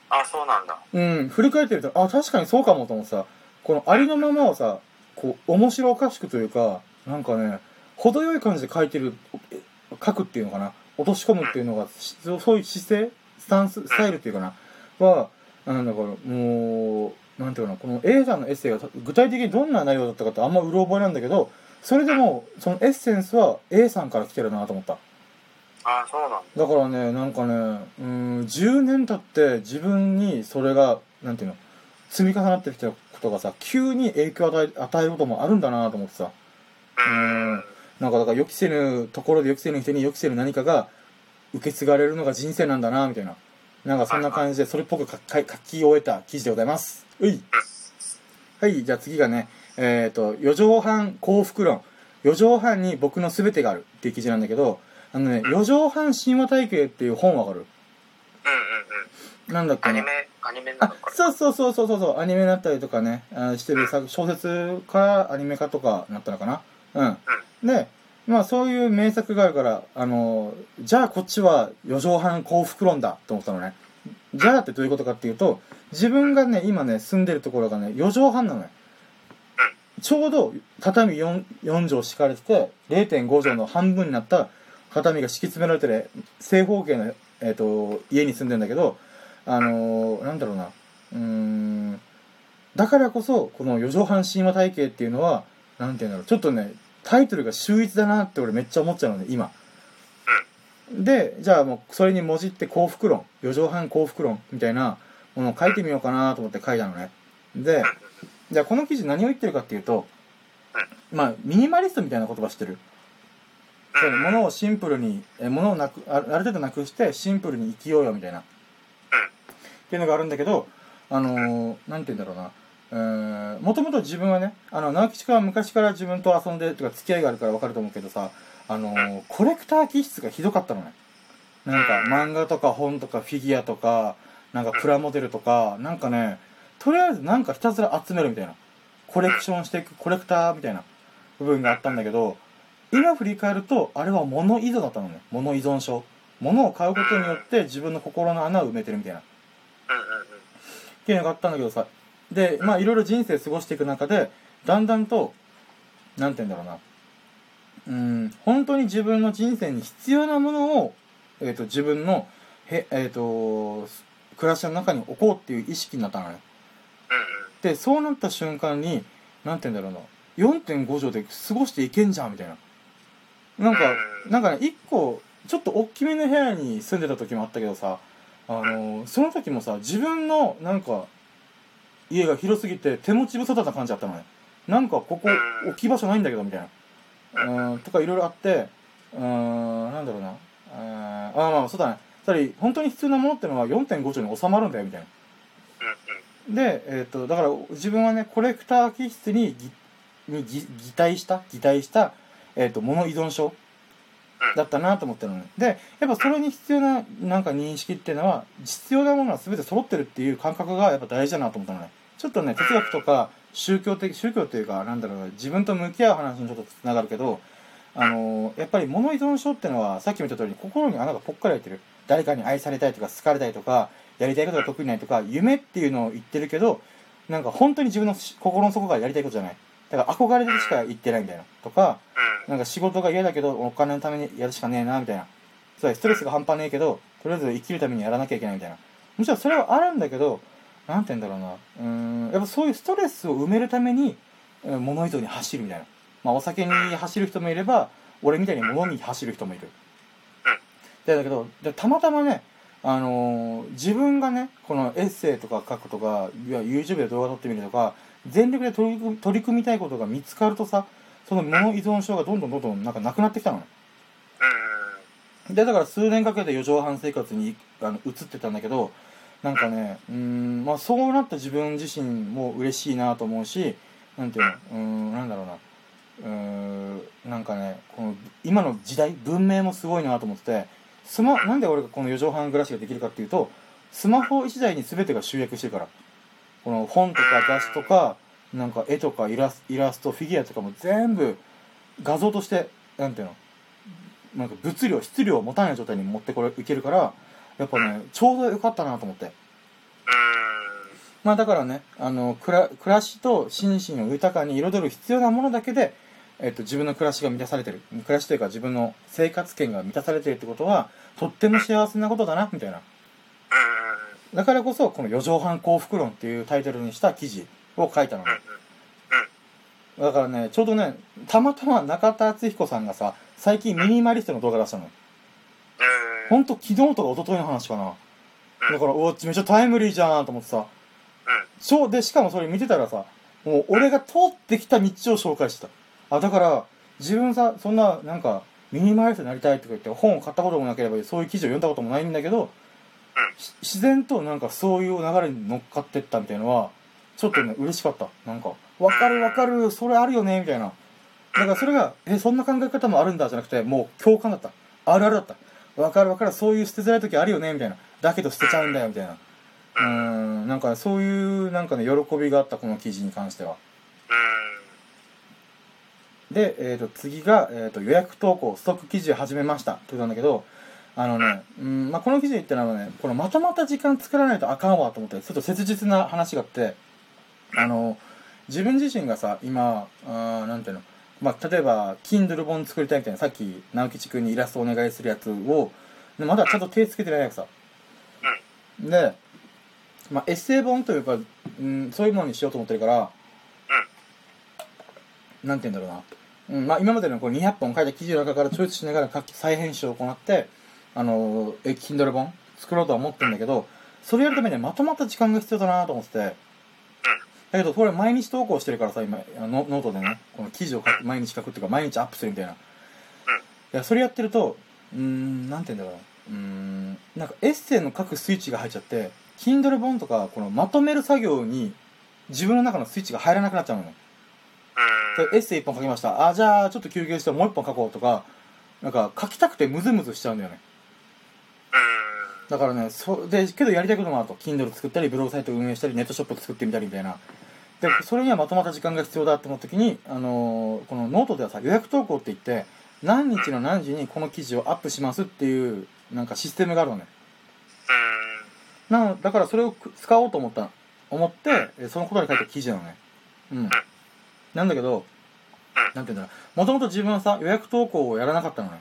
あそうなんだ。うん振り返ってるとあ確かにそうかもと思ってさこのありのままをさこう、面白おかしくというか、なんかね、程よい感じで書いてる、書くっていうのかな、落とし込むっていうのが、そういう姿勢、スタンス、スタイルっていうかな、は、なんだから、もう、なんていうかな、この A さんのエッセイが具体的にどんな内容だったかってあんまうろ覚えなんだけど、それでも、そのエッセンスは A さんから来てるなと思った。ああ、そうなんだ。だからね、なんかね、うん、10年経って自分にそれが、なんていうの、積み重なってきたことがさ、急に影響を与え与えることもあるんだなと思ってさ。うん。なんかだから予期せぬところで予期せぬ人に予期せぬ何かが受け継がれるのが人生なんだなみたいな。なんかそんな感じでそれっぽく書き終えた記事でございます。うい。はい、じゃあ次がね、えっ、ー、と、四畳半幸福論。四畳半に僕の全てがあるっていう記事なんだけど、あのね、四畳半神話体系っていう本わかる？うんうんうん。なんだっけ、ね、アニメアニメなのかそうそうそうそうそうアニメになったりとかねあしてる小説からアニメ化とかなったのかな？うん、うん、でまあそういう名作があるからあのじゃあこっちは四畳半幸福論だと思ったのね。じゃあってどういうことかっていうと自分がね今ね住んでるところがね四畳半なのねちょうど畳 4, 4畳敷かれてて0.5畳の半分になった畳が敷き詰められてる正方形の、えーと家に住んでんだけどあのー、なんだろうな、うん、だからこそ、この四畳半神話体系っていうのは、なんていうんだろう、ちょっとね、タイトルが秀逸だなって俺めっちゃ思っちゃうのね、今。で、じゃあもう、それにもじって幸福論、四畳半幸福論みたいなものを書いてみようかなと思って書いたのね。で、じゃあこの記事何を言ってるかっていうと、まあ、ミニマリストみたいな言葉知ってる？そうね物をシンプルに、え物をなくあ、ある程度なくしてシンプルに生きようよみたいな。っていうのがあるんだけど、あのー、なんて言うんだろうな。えー、もともと自分はね、あの、直吉君は昔から自分と遊んで、とか付き合いがあるから分かると思うけどさ、あのー、コレクター気質がひどかったのね。なんか漫画とか本とかフィギュアとか、なんかプラモデルとか、なんかね、とりあえずなんかひたすら集めるみたいな。コレクションしていくコレクターみたいな部分があったんだけど、今振り返ると、あれは物依存だったのね。物依存症。物を買うことによって自分の心の穴を埋めてるみたいな。っていうのがあったんだけどさでまあいろいろ人生過ごしていく中でだんだんと何て言うんだろうなうん本当に自分の人生に必要なものを、えーと、自分のへ、えーと、暮らしの中に置こうっていう意識になったのね。でそうなった瞬間に何て言うんだろうな4.5畳で過ごしていけんじゃんみたいな。なんか、なんかね、一個、ちょっと大きめの部屋に住んでた時もあったけどさ、あのその時もさ自分のなんか家が広すぎて手持ち無沙汰な感じだったのね。なんかここ置き場所ないんだけどみたいな。うん。とかいろいろあってうん。なんだろうな。ああまあそうだね。つまり本当に必要なものってのは4.5兆に収まるんだよみたいな。で、えーと、だから自分はねコレクター気質にに擬態した擬態した、えーと物依存症だったなと思ってるのね。で、やっぱそれに必要ななんか認識っていうのは、必要なものは全て揃ってるっていう感覚がやっぱ大事だなと思ったのね。ちょっとね、哲学とか宗教的、宗教っていうか、なんだろう、自分と向き合う話にちょっとつながるけど、あのー、やっぱり物依存症っていうのは、さっきも言った通り、心に穴がぽっかり開いてる。誰かに愛されたいとか、好かれたいとか、やりたいことが得意ないとか、夢っていうのを言ってるけど、なんか本当に自分の心の底からやりたいことじゃない。だから憧れでしか言ってないみたいな。とか、なんか仕事が嫌だけどお金のためにやるしかねえなみたいな。そうストレスが半端ねえけどとりあえず生きるためにやらなきゃいけないみたいな。むしろそれはあるんだけどなんて言うんだろうな。うんやっぱそういうストレスを埋めるために物依存に走るみたいな。まあお酒に走る人もいれば俺みたいに物に走る人もいる。でだけどでたまたまねあのー、自分がねこのエッセイとか書くとかいや YouTube で動画撮ってみるとか全力で取り組取り組みたいことが見つかるとさその物依存症がどんどんどんどんなんかなくなってきたの。ねでだから数年かけて4畳半生活にあの移ってたんだけどなんかねうんまあそうなった自分自身も嬉しいなと思うしなんていうのうんなんだろうな。うんなんかねこの今の時代文明もすごいなと思っててスマなんで俺がこの4畳半暮らしができるかっていうとスマホ1台に全てが集約してるから。この本とか雑誌とかなんか絵とかイラスイラストフィギュアとかも全部画像としてなんていうのなんか物量質量を持たない状態に持ってこれいけるからやっぱねちょうどよかったなと思って。まあだからねあの暮らしと心身を豊かに彩る必要なものだけで、えっと、自分の暮らしが満たされてる。暮らしというか自分の生活圏が満たされてるってことはとっても幸せなことだなみたいな。だからこそこの「四畳半幸福論」っていうタイトルにした記事を書いたのねだからねちょうどねたまたま中田敦彦さんがさ最近ミニマリストの動画出したの。ほんと昨日とか一昨日の話かな。だから、おめっちゃタイムリーじゃんと思ってさ。そう、で、しかもそれ見てたらさ、もう俺が通ってきた道を紹介してた。あ、だから、自分さ、そんな、なんか、ミニマリストになりたいとか言って本を買ったこともなければ、そういう記事を読んだこともないんだけど、自然となんかそういう流れに乗っかってったみたいのは、ちょっとね、嬉しかった。なんか、わかるわかる、それあるよね、みたいな。だからそれが、え、そんな考え方もあるんだじゃなくて、もう共感だった。あるあるだった。わかるわかる、そういう捨てづらい時あるよね、みたいな。だけど捨てちゃうんだよ、みたいな。うん、なんかそういう、なんかね、喜びがあった、この記事に関しては。で、えっ、ー、と、次が、えっ、ー、と、予約投稿、ストック記事を始めました。って言ったんだけど、あのね、うん、まあ、この記事言ったのはね、このまとまった時間作らないとあかんわと思って、ちょっと切実な話があって、あの、自分自身がさ、今、あなんていうの、まあ、例えば Kindle 本作りたいみたいなさっき直吉くんにイラストお願いするやつをまだちゃんと手つけてないやつさ。で、まあ、エッセイ本というか、うん、そういうものにしようと思ってるからなんて言うんだろうな、うんまあ、今までのこう200本書いた記事の中からチョイスしながら再編集を行ってあのえ Kindle 本？作ろうとは思ってるんだけどそれやるためにはまとまった時間が必要だなと思ってて。だけどこれ毎日投稿してるからさ今ノノートでねこの記事を書く毎日書くっていうか毎日アップするみたいな。いやそれやってるとうーんなんて言うんだろう。うんなんかエッセイの書くスイッチが入っちゃって Kindle 本とかこのまとめる作業に自分の中のスイッチが入らなくなっちゃうのね。エッセイ1本書きました。あじゃあちょっと休憩してもう1本書こうとかなんか書きたくてムズムズしちゃうんだよねだからねそでけどやりたいこともあると。Kindle 作ったりブログサイト運営したりネットショップ作ってみたりみたいな。でそれにはまとまった時間が必要だと思った時に、あのー、このノートではさ予約投稿って言って何日の何時にこの記事をアップしますっていうなんかシステムがあるのね。なだからそれを使おうと思った思ってそのことに書いた記事なのね。うん。なんだけどなんていうんだろう。もともと自分はさ予約投稿をやらなかったのね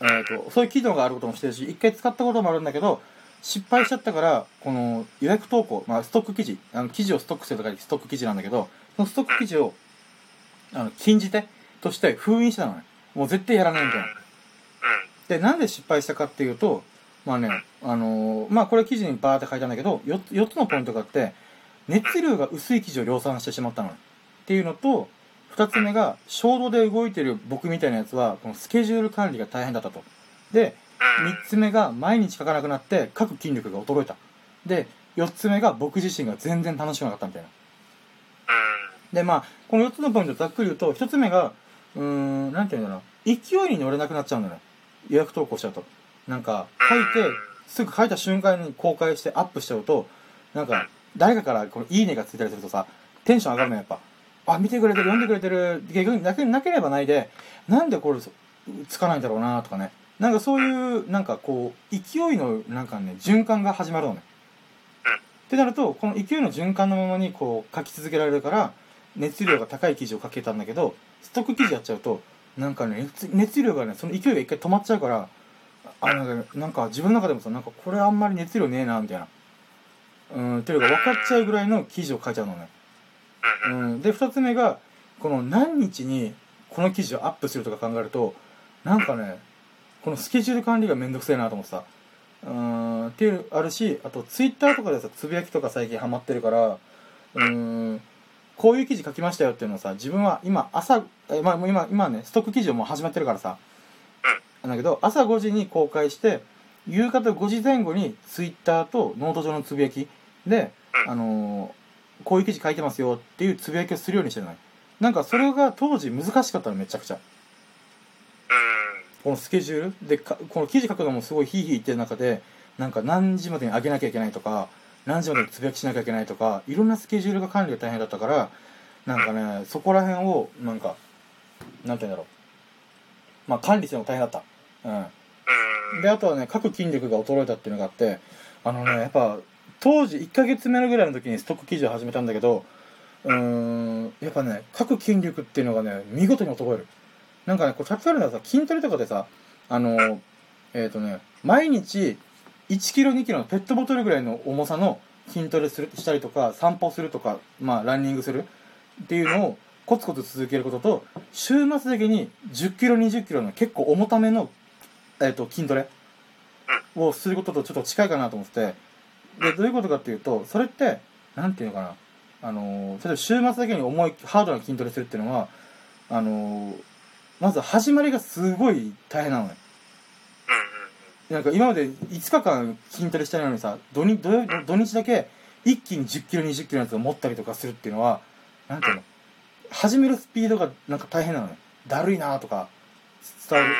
えーと、そういう機能があることもしてるし一回使ったこともあるんだけど失敗しちゃったからこの予約投稿、まあ、ストック記事あの記事をストックするとかストック記事なんだけどそのストック記事をあの禁じ手として封印してたのね。もう絶対やらないみたいな。でなんで失敗したかっていうとまあねあのー、まあこれ記事にバーって書いたんだけど 4, 4つのポイントがあって熱量が薄い記事を量産してしまったのっていうのと2つ目が衝動で動いてる僕みたいなやつはこのスケジュール管理が大変だったと。で3つ目が毎日書かなくなって書く筋力が衰えた。で4つ目が僕自身が全然楽しくなかったみたいな。でまあこの4つのポイントざっくり言うと1つ目がうーんなんて言うんだろう。勢いに乗れなくなっちゃうんだよ予約投稿しちゃうと。なんか書いてすぐ書いた瞬間に公開してアップしちゃうとなんか誰かからこのいいねがついたりするとさテンション上がるのやっぱ。あ見てくれてる読んでくれてる逆になければないでなんでこれつかないんだろうなとかね。なんかそういうなんかこう勢いのなんかね循環が始まるのね。ってなるとこの勢いの循環のままにこう書き続けられるから熱量が高い記事を書けたんだけどストック記事やっちゃうとなんかね熱量がねその勢いが一回止まっちゃうからあのなんか自分の中でもさなんかこれあんまり熱量ねえなみたいな。うんっていうか分かっちゃうぐらいの記事を書いちゃうのね。うんで2つ目がこの何日にこの記事をアップするとか考えるとなんかねこのスケジュール管理がめんどくせえなと思ってさ。うん。っていうあるしあとツイッターとかでさつぶやきとか最近ハマってるからうん。こういう記事書きましたよっていうのをさ自分は今朝え、まあ、今今ねストック記事をもう始まってるからさ。だけど朝5時に公開して夕方5時前後にツイッターとノート上のつぶやきで、あのー、こういう記事書いてますよっていうつぶやきをするようにしてない。なんかそれが当時難しかったのめちゃくちゃ。このスケジュール。でこの記事書くのもすごいヒーヒー言ってる中でなんか何時までに上げなきゃいけないとか何時までにつぶやきしなきゃいけないとかいろんなスケジュールが管理が大変だったからなんかねそこら辺をなんかなんて言うんだろう。まあ管理するのが大変だった。うん。であとはね書く筋力が衰えたっていうのがあってあのねやっぱ当時1ヶ月目のぐらいの時にストック記事を始めたんだけどうーんやっぱね書く筋力っていうのがね見事に衰える。なんかねこれ例えるのはさ筋トレとかでさあのえっ、ー、とね毎日1キロ2キロのペットボトルぐらいの重さの筋トレするしたりとか散歩するとかまあランニングするっていうのをコツコツ続けることと週末だけに10キロ20キロの結構重ための、えーと、筋トレをすることとちょっと近いかなと思ってでどういうことかっていうとそれって何て言うのかな。あの例えば週末だけに重いハードな筋トレするっていうのはあのまず始まりがすごい大変なのねなんか今まで5日間筋トレしてないのにさ土日土日だけ一気に1 0キロ2 0キロのやつを持ったりとかするっていうのはなんていうの始めるスピードがなんか大変なのねだるいなとか伝わる。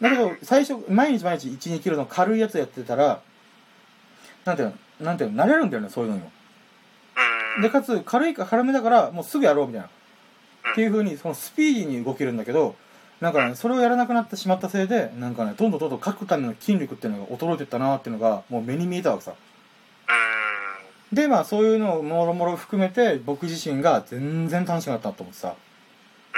だけど最初毎日毎日1 2キロの軽いやつやってたらなんていうのなんていうの慣れるんだよねそういうの。にもでかつ軽いか軽めだからもうすぐやろうみたいな。っていうふうにそのスピーディーに動けるんだけどなんかねそれをやらなくなってしまったせいでなんかねどんどんどんどん書くための筋力っていうのが衰えてったなっていうのがもう目に見えたわけさ。でまあそういうのをもろもろ含めて僕自身が全然楽しくなったと思ってさ。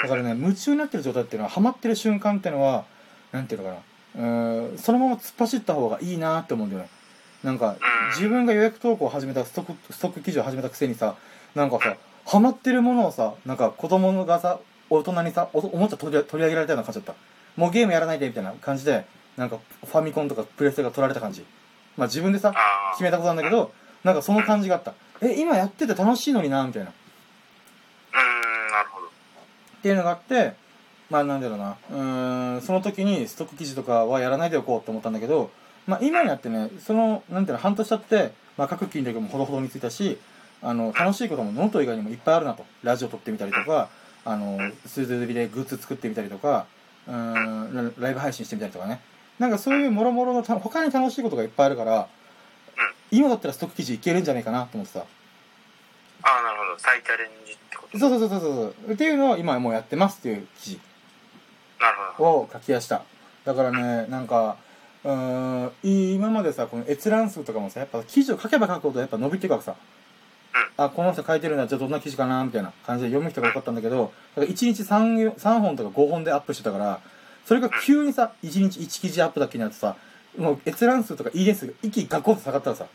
だからね夢中になってる状態っていうのはハマってる瞬間っていうのはなんていうのかな。うんそのまま突っ走った方がいいなって思うんだよねなんか自分が予約投稿を始めたストックストック記事を始めたくせにさなんかさハマってるものをさなんか子供がさ大人にさおおもちゃ取り取り上げられたような感じだった。もうゲームやらないでみたいな感じでなんかファミコンとかプレステが取られた感じ。まあ自分でさ決めたことなんだけどなんかその感じがあった。え今やってて楽しいのになみたいな。うんなるほど。っていうのがあってまあなんだろうな。うんその時にストック記事とかはやらないでおこうと思ったんだけどまあ今になってねそのなんていうの半年経って、まあ、書く筋力もほどほどについたしあの楽しいこともノート以外にもいっぱいあるなと。ラジオ撮ってみたりとかあのスーツでグッズ作ってみたりとかうんライブ配信してみたりとかね。なんかそういうもろもろの他に楽しいことがいっぱいあるから今だったらストック記事いけるんじゃないかなと思ってさ。ああなるほど。再チャレンジってこと？そうそうそうそうそう。っていうのを今もうやってますっていう記事なるほど。を書き出した。だからねなんかうん。今までさこの閲覧数とかもさやっぱ記事を書けば書くほどやっぱ伸びていくわけさ、うん、あこの人書いてるんだじゃあどんな記事かなみたいな感じで読む人が多かったんだけどだから1日 3, 3本とか5本でアップしてたからそれが急にさ1日1記事アップだけになってさもう閲覧数とかいいね数が一気にガコンと下がったらさ。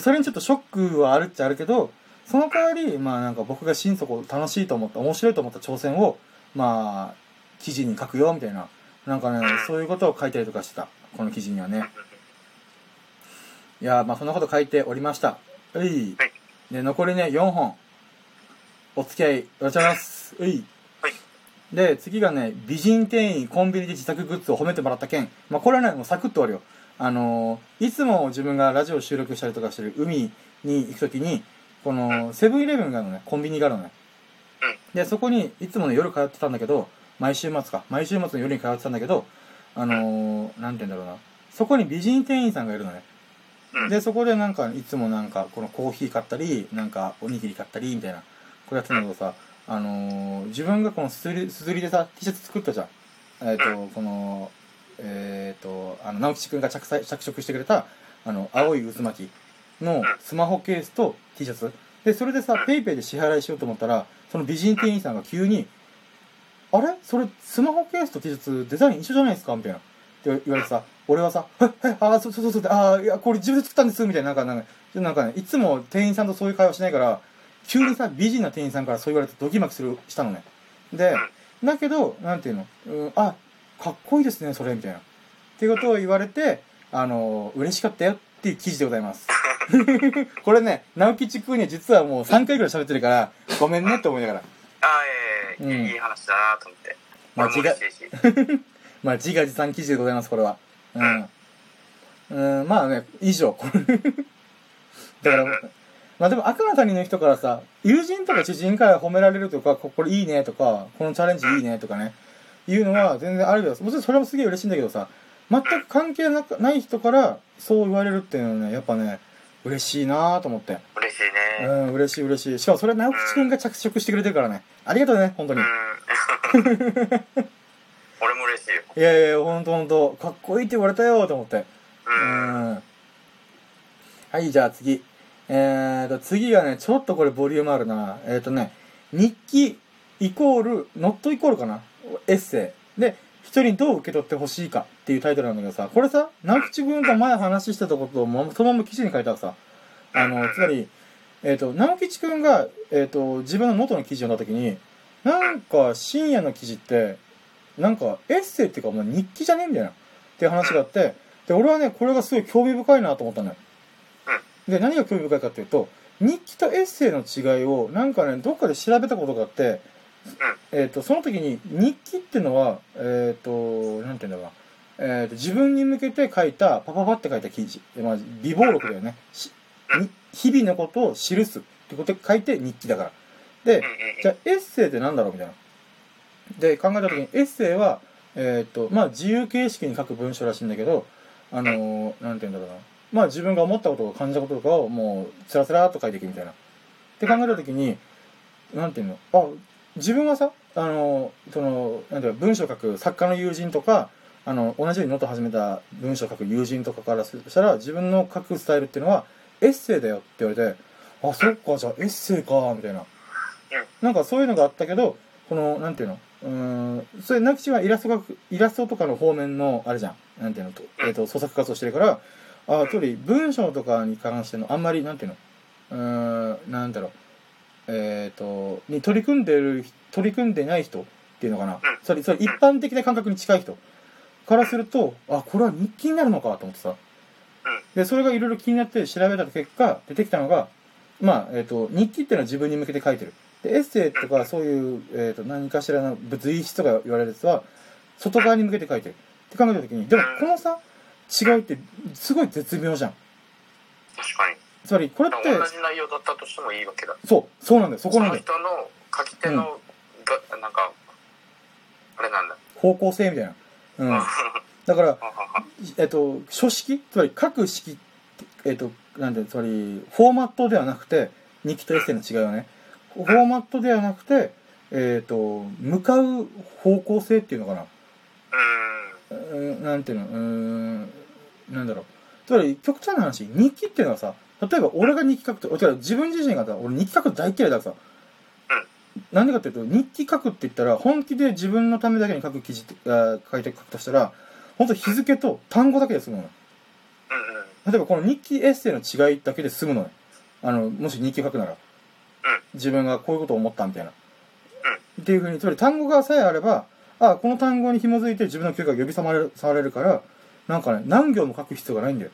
それにちょっとショックはあるっちゃあるけどその代わりまあなんか僕が心底楽しいと思った面白いと思った挑戦をまあ記事に書くよみたいななんかねそういうことを書いたりとかしてた。この記事にはね。いやまあそんなこと書いておりました。うい。で残りね4本。お付き合いお願いします。うい。で次がね美人店員コンビニで自宅グッズを褒めてもらった件。まあこれはねもうサクッと終わるよ。あのー、いつも自分がラジオ収録したりとかしてる海に行くときにこのセブンイレブンがあるのね。コンビニがあるのね。でそこにいつもの夜通ってたんだけど毎週末か。毎週末の夜に通ってたんだけどあのー、なんて言うんだろうな。そこに美人店員さんがいるのね。でそこでなんかいつもなんかこのコーヒー買ったりなんかおにぎり買ったりみたいな。こうやってたんだけどさあのー、自分がこのすずりすずりでさ T シャツ作ったじゃん。えっ、ー、とこのえっ、ー、とあの直吉くんが着着色してくれたあの青い渦巻きのスマホケースと T シャツ。でそれでさ PayPay で支払いしようと思ったらその美人店員さんが急に「あれ？それスマホケースと T シャツデザイン一緒じゃないですか?」みたいな。って言われてさ、俺はさ、え、え、あ、そうそうそう、ああ、いや、これ自分で作ったんです、みたいな、なんか、なんか、なんかね、いつも店員さんとそういう会話しないから、急にさ、美人な店員さんからそう言われてドキマキする、したのね。で、だけど、なんていうの、うん、あ、かっこいいですね、それ、みたいな。っていうことを言われて、あの、嬉しかったよっていう記事でございます。[LAUGHS] これね、直吉くんには実はもう3回ぐらい喋ってるから、ごめんねって思いながら。ああ、ええー、うん、いい話だなと思って。まあ、自画、まあ、自画自賛記事でございます、これは。うん。うん、まあね、以上。[LAUGHS] だから、まあでも、赤の他人の人からさ、友人とか知人から褒められるとか、これいいねとか、このチャレンジいいねとかね、いうのは全然あるけど、もちろんそれもすげえ嬉しいんだけどさ、全く関係なない人からそう言われるっていうのはね、やっぱね、嬉しいなと思って。嬉しいね。うん、嬉しい嬉しい。しかもそれは直吉くんが着色してくれてるからね。ありがとうね、本当に。[LAUGHS] 俺も嬉しいよ。いやいや、ほんとほんと、かっこいいって言われたよと思って。うん。はい、じゃあ次。えーと、次がね、ちょっとこれボリュームあるな。えーとね、日記イコール、ノットイコールかな？エッセイ。で、人にどう受け取ってほしいかっていうタイトルなんだけどさ、これさ、直吉君と前話してたことをそのまま記事に書いたらさ、あの、つまり、えっ、ー、と、直吉君が、えっ、ー、と、自分の能登の記事を読んだ時に、なんか深夜の記事って、なんかエッセイっていうかもう日記じゃねえみたいな、っていう話があって、で、俺はね、これがすごい興味深いなと思ったのよ。で、何が興味深いかっていうと、日記とエッセイの違いを、なんかね、どっかで調べたことがあって、えっ、ー、と、その時に、日記っていうのは、えっ、ー、と、なんていうんだろうな、えっ、ー、と、自分に向けて書いた、パパパって書いた記事。まあ、微暴録だよね。日々のことを記すってことで書いて日記だから。で、じゃあエッセイって何だろうみたいな。で、考えた時に、エッセイは、えっ、と、まあ、自由形式に書く文章らしいんだけど、あのなんて言うんだろうな。まあ自分が思ったこととか感じたこととかをもうつらつらっと書いていくみたいな。って考えた時に、なんていうの？あ、自分はさ、あの、その、なんていう文章書く作家の友人とか、あの、同じようにノート始めた文章書く友人とかからしたら、自分の書くスタイルっていうのは、エッセイだよって言われて、あ、そっか、じゃあエッセイか、みたいな。なんかそういうのがあったけど、この、なんていうの？うん、それ、なきちはイラストが、イラストとかの方面の、あれじゃん。なんていうの？と、えっ、ー、と、創作活動してるから、あつまり文章とかに関してのあんまりなんていうの？うんなんだろうえっ、ー、とに取り組んでる取り組んでない人っていうのかな。それそれ一般的な感覚に近い人。からするとあこれは日記になるのかと思ってさ。でそれがいろいろ気になって調べた結果出てきたのがまあ、えっ、ー、と日記っていうのは自分に向けて書いてる。でエッセイとかそういう、えーと、何かしらの物意質とか言われるやつは外側に向けて書いてる。って考えた時にでもこのさ違うってすごい絶妙じゃん。確かにつまりこれって同じ内容だったとしてもいいわけだ。そうそうなんだよ。そこなんだよ。その人の書き手の、うん、なんかあれなんだ。方向性みたいな。うん。だからえっと書式つまり書く式えっとなんでつまりフォーマットではなくて日記とエッセイの違いはね。フォーマットではなくてえっと向かう方向性っていうのかな。うんなんていうのうんなんだろう。つまり極端な話日記っていうのはさ例えば俺が日記書くと違う自分自身がさ俺日記書く大嫌いだからさ。なんでかっていうと日記書くって言ったら本気で自分のためだけに書く記事あ書いて書くとしたら本当日付と単語だけで済むの例えばこの日記エッセイの違いだけで済むのよ。あのもし日記書くなら。自分がこういうことを思ったみたいな。っていうふうにつまり単語がさえあればあこの単語に紐づいて自分の記憶が呼び覚まれるされるからなんかね何行も書く必要がないんだよ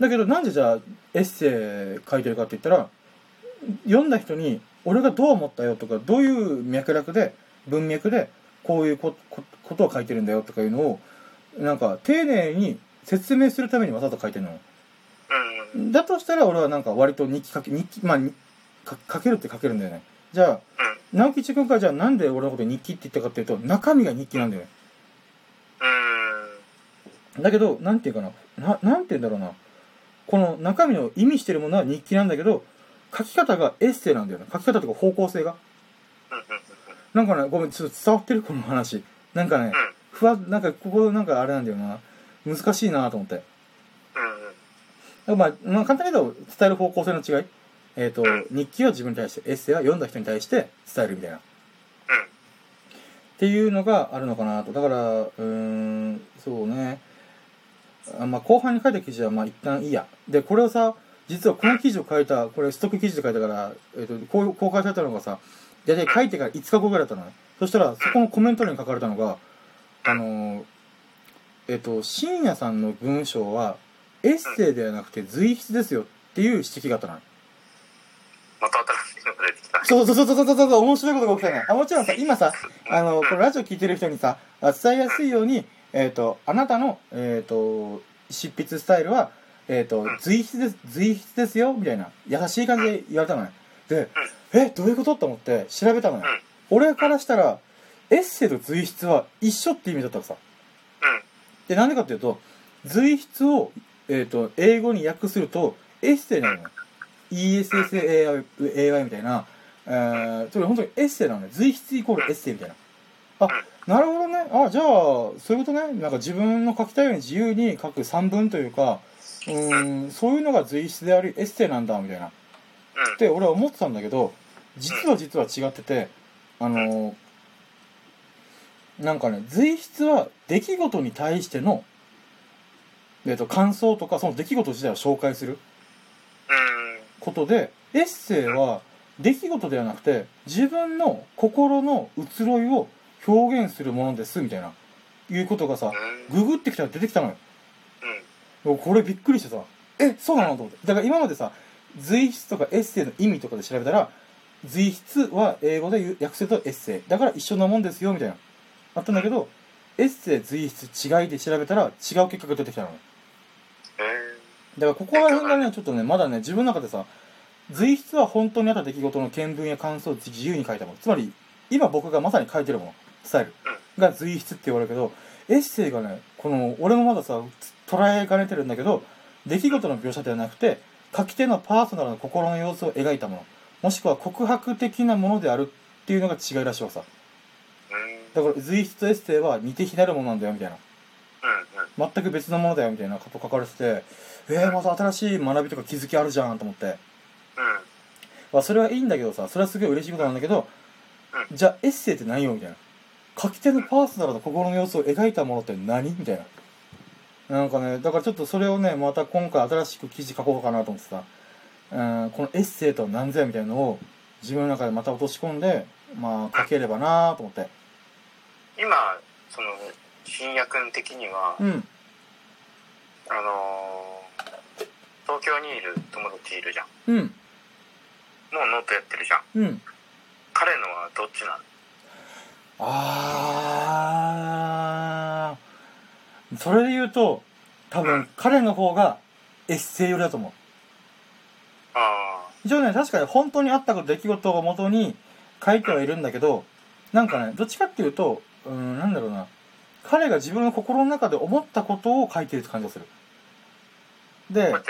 だけどなんでじゃあエッセイ書いてるかって言ったら読んだ人に俺がどう思ったよとかどういう脈絡で文脈でこういうこことを書いてるんだよとかいうのをなんか丁寧に説明するためにわざと書いてるの。だとしたら俺はなんか割と日記書け日記まあ書けるって書けるんだよね。じゃあ直吉君からじゃあなんで俺のこと日記って言ったかっていうと中身が日記なんだよね。だけどなんていうかなななんて言うんだろうなこの中身の意味してるものは日記なんだけど書き方がエッセイなんだよね。書き方とか方向性が。なんかねごめんちょっと伝わってる？この話。なんかねふわなんかここなんかあれなんだよな。難しいなと思って。まあ、まあ、簡単に言うと伝える方向性の違い。えっ、ー、と、日記を自分に対して、エッセイは読んだ人に対して伝えるみたいな。っていうのがあるのかなと。だから、うーん、そうね。あまあ、後半に書いた記事は、まあ、一旦いいや。で、これをさ、実はこの記事を書いた、これストック記事で書いたから、えっ、ー、と、こう公開されたのがさ、大体書いてから5日後ぐらいだったのね。そしたら、そこのコメント欄に書かれたのが、あのー、えっ、ー、と、深夜さんの文章は、エッセイではなくて随筆ですよっていう指摘があったの。また新しいのが出てきた。そうそうそうそうそうそう、面白いことが起きたね。あ、もちろんさ、今さ、あの、このラジオ聞いてる人にさ、伝えやすいように、えっ、ー、と、あなたの、えっ、ー、と、執筆スタイルは、えっ、ー、と、随筆です、随筆ですよ、みたいな、優しい感じで言われたのね。で、え、どういうこと？と思って調べたのよ。俺からしたら、エッセイと随筆は一緒って意味だったらさ。で、なんでかっていうと、随筆を、えっ、と、英語に訳すると、エッセイなのよ。ESSAI みたいな、えー、それ本当にエッセイなのね。随筆イコールエッセイみたいな。あ、なるほどね。あ、じゃあ、そういうことね。なんか自分の書きたいように自由に書く散文というか、うん、そういうのが随筆であり、エッセイなんだ、みたいな。って俺は思ってたんだけど、実は実は違ってて、あのー、なんかね、随筆は出来事に対しての、えっと、感想とか、その出来事自体を紹介することで、エッセイは出来事ではなくて、自分の心の移ろいを表現するものですみたいないうことがさググってきたら出てきたのよ、うん、これびっくりしてさえそうなのと思って。だから今までさ随筆とかエッセイの意味とかで調べたら随筆は英語で訳するとエッセイ。だから一緒なもんですよみたいな。あったんだけどエッセイ随筆違いで調べたら違う結果が出てきたのよ。だからここら辺がねちょっとねまだね自分の中でさ随筆は本当にあった出来事の見聞や感想を自由に書いたもの。つまり今僕がまさに書いてるものスタイルが随筆って言われるけど、エッセイがね、この、俺もまださ、捉えかねてるんだけど、出来事の描写ではなくて、書き手のパーソナルの心の様子を描いたもの、もしくは告白的なものであるっていうのが違いらしいわさ。だから、随筆とエッセイは似て非なるものなんだよ、みたいな。全く別のものだよ、みたいなこと書かれてて、えー、また新しい学びとか気づきあるじゃん、と思って。まあ、それはいいんだけどさ、それはすごい嬉しいことなんだけど、じゃあエッセイって何よみたいな。書き手のパーソナルの心の様子を描いたものって何？みたいな。なんかね、だからちょっとそれをね、また今回新しく記事書こうかなと思ってさ、うん、このエッセイとは何ぞやみたいなのを自分の中でまた落とし込んで、まあ書ければなと思って。今、その、深夜君的には、うん、あのー、東京にいる友達いるじゃん。うん。もうノートやってるじゃん。うん。彼のはどっちなの？あー。それで言うと多分彼の方がエッセイ寄りだと思う。一応ね確かに本当にあった出来事をもとに書いてはいるんだけどなんかねどっちかっていうとうんなんだろうな。彼が自分の心の中で思ったことを書いてるって感じがする。でタイ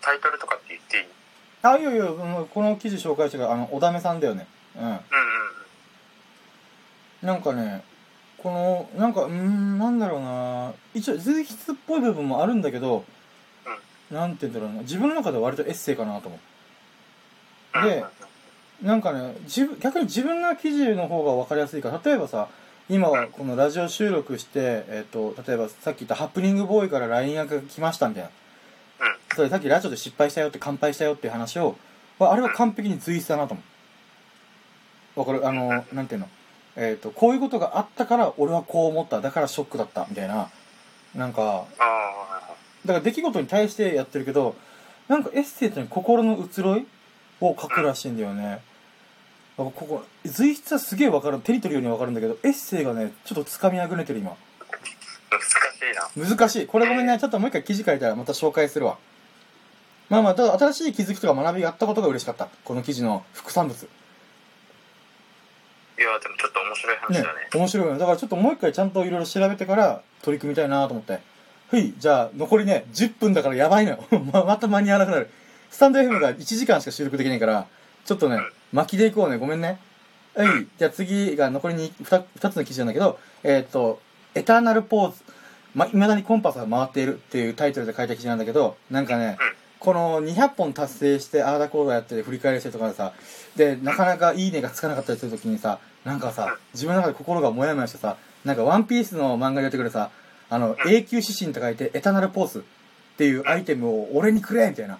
タイトルとかって言っていい？あいやいやこの記事紹介してるあのおだめさんだよね。うん、うんうんなんかねこのなんかうんなんだろうな一応随筆っぽい部分もあるんだけど、うん、なんて言うんだろうな自分の中では割とエッセイかなと思う。でなんかね自分逆に自分の記事の方が分かりやすいから例えばさ今はこのラジオ収録して、えーと、例えばさっき言ったハプニングボーイから LINE が来ましたみたいな、それさっきラジオで失敗したよって乾杯したよっていう話をあれは完璧に随筆だなと思う。わかる？あのなんていうの？えっ、ー、と、こういうことがあったから俺はこう思った。だからショックだった。みたいな。なんか、だから出来事に対してやってるけど、なんかエッセイって心の移ろいを書くらしいんだよね。ここ、随筆はすげえわかる。手に取るようにわかるんだけど、エッセイがね、ちょっと掴みあぐねてる今。難しいな。難しい。これごめんね。ちょっともう一回記事書いたらまた紹介するわ。まあまあ、ただ新しい気づきとか学びがあったことが嬉しかった。この記事の副産物。いやでもちょっと面白い話だね。ね面白いだからちょっともう一回ちゃんといろいろ調べてから取り組みたいなと思って。はいじゃあ残りね10分だからやばいのよ。[LAUGHS] ままた間に合わなくなる。スタンド FM が1時間しか収録できないからちょっとね、うん、巻きでいこうね。ごめんね。はい、じゃあ次が残りに 2, 2つの記事なんだけどえっ、ー、と「エターナルポーズ」ま、未だにコンパスが回っているっていうタイトルで書いた記事なんだけどなんかね、この200本達成してああだこうだやって振り返りしてとかでさでなかなかいいねがつかなかったりするときにさなんかさ自分の中で心がモヤモヤしてさなんかワンピースの漫画でやってくるさあの永久指針と書いてエタナルポースっていうアイテムを俺にくれみたいな。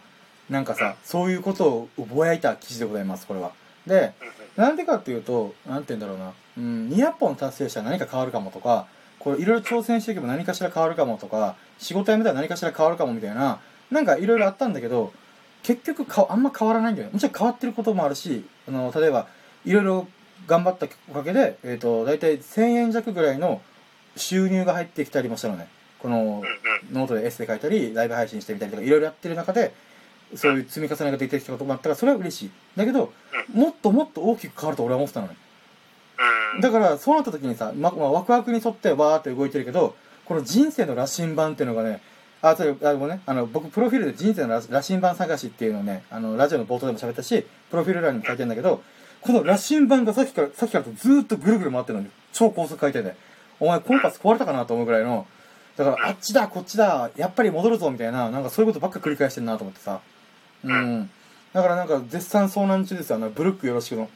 なんかさそういうことをぼやいた記事でございますこれは。でなんでかっていうとなんて言うんだろうな、うん、200本達成したら何か変わるかもとかこれいろいろ挑戦していけば何かしら変わるかもとか仕事辞めたら何かしら変わるかもみたいななんかいろいろあったんだけど結局かあんま変わらないんだよもちろん変わってることもあるしあの例えばいろいろ頑張ったおかげで、えーと、大体1000円弱ぐらいの収入が入ってきたりもしたのね。このノートでエッセイ書いたりライブ配信してみたりとかいろいろやってる中でそういう積み重ねができてきたこともあったからそれは嬉しい。だけどもっともっと大きく変わると俺は思ってたのね。だからそうなった時にさ、ままあ、ワクワクに沿ってわーって動いてるけどこの人生の羅針盤っていうのがねあ、それ、あのね、あの、僕、プロフィールで人生の羅針盤探しっていうのをね、あの、ラジオの冒頭でも喋ったし、プロフィール欄にも書いてるんだけど、この羅針盤がさっきから、さっきからとずっとぐるぐる回ってるのに、超高速回転で、お前コンパス壊れたかなと思うぐらいの、だから、あっちだ、こっちだ、やっぱり戻るぞ、みたいな、なんかそういうことばっか繰り返してるなと思ってさ。うん。だからなんか、絶賛遭難中ですよ、あの、ブルックよろしくの。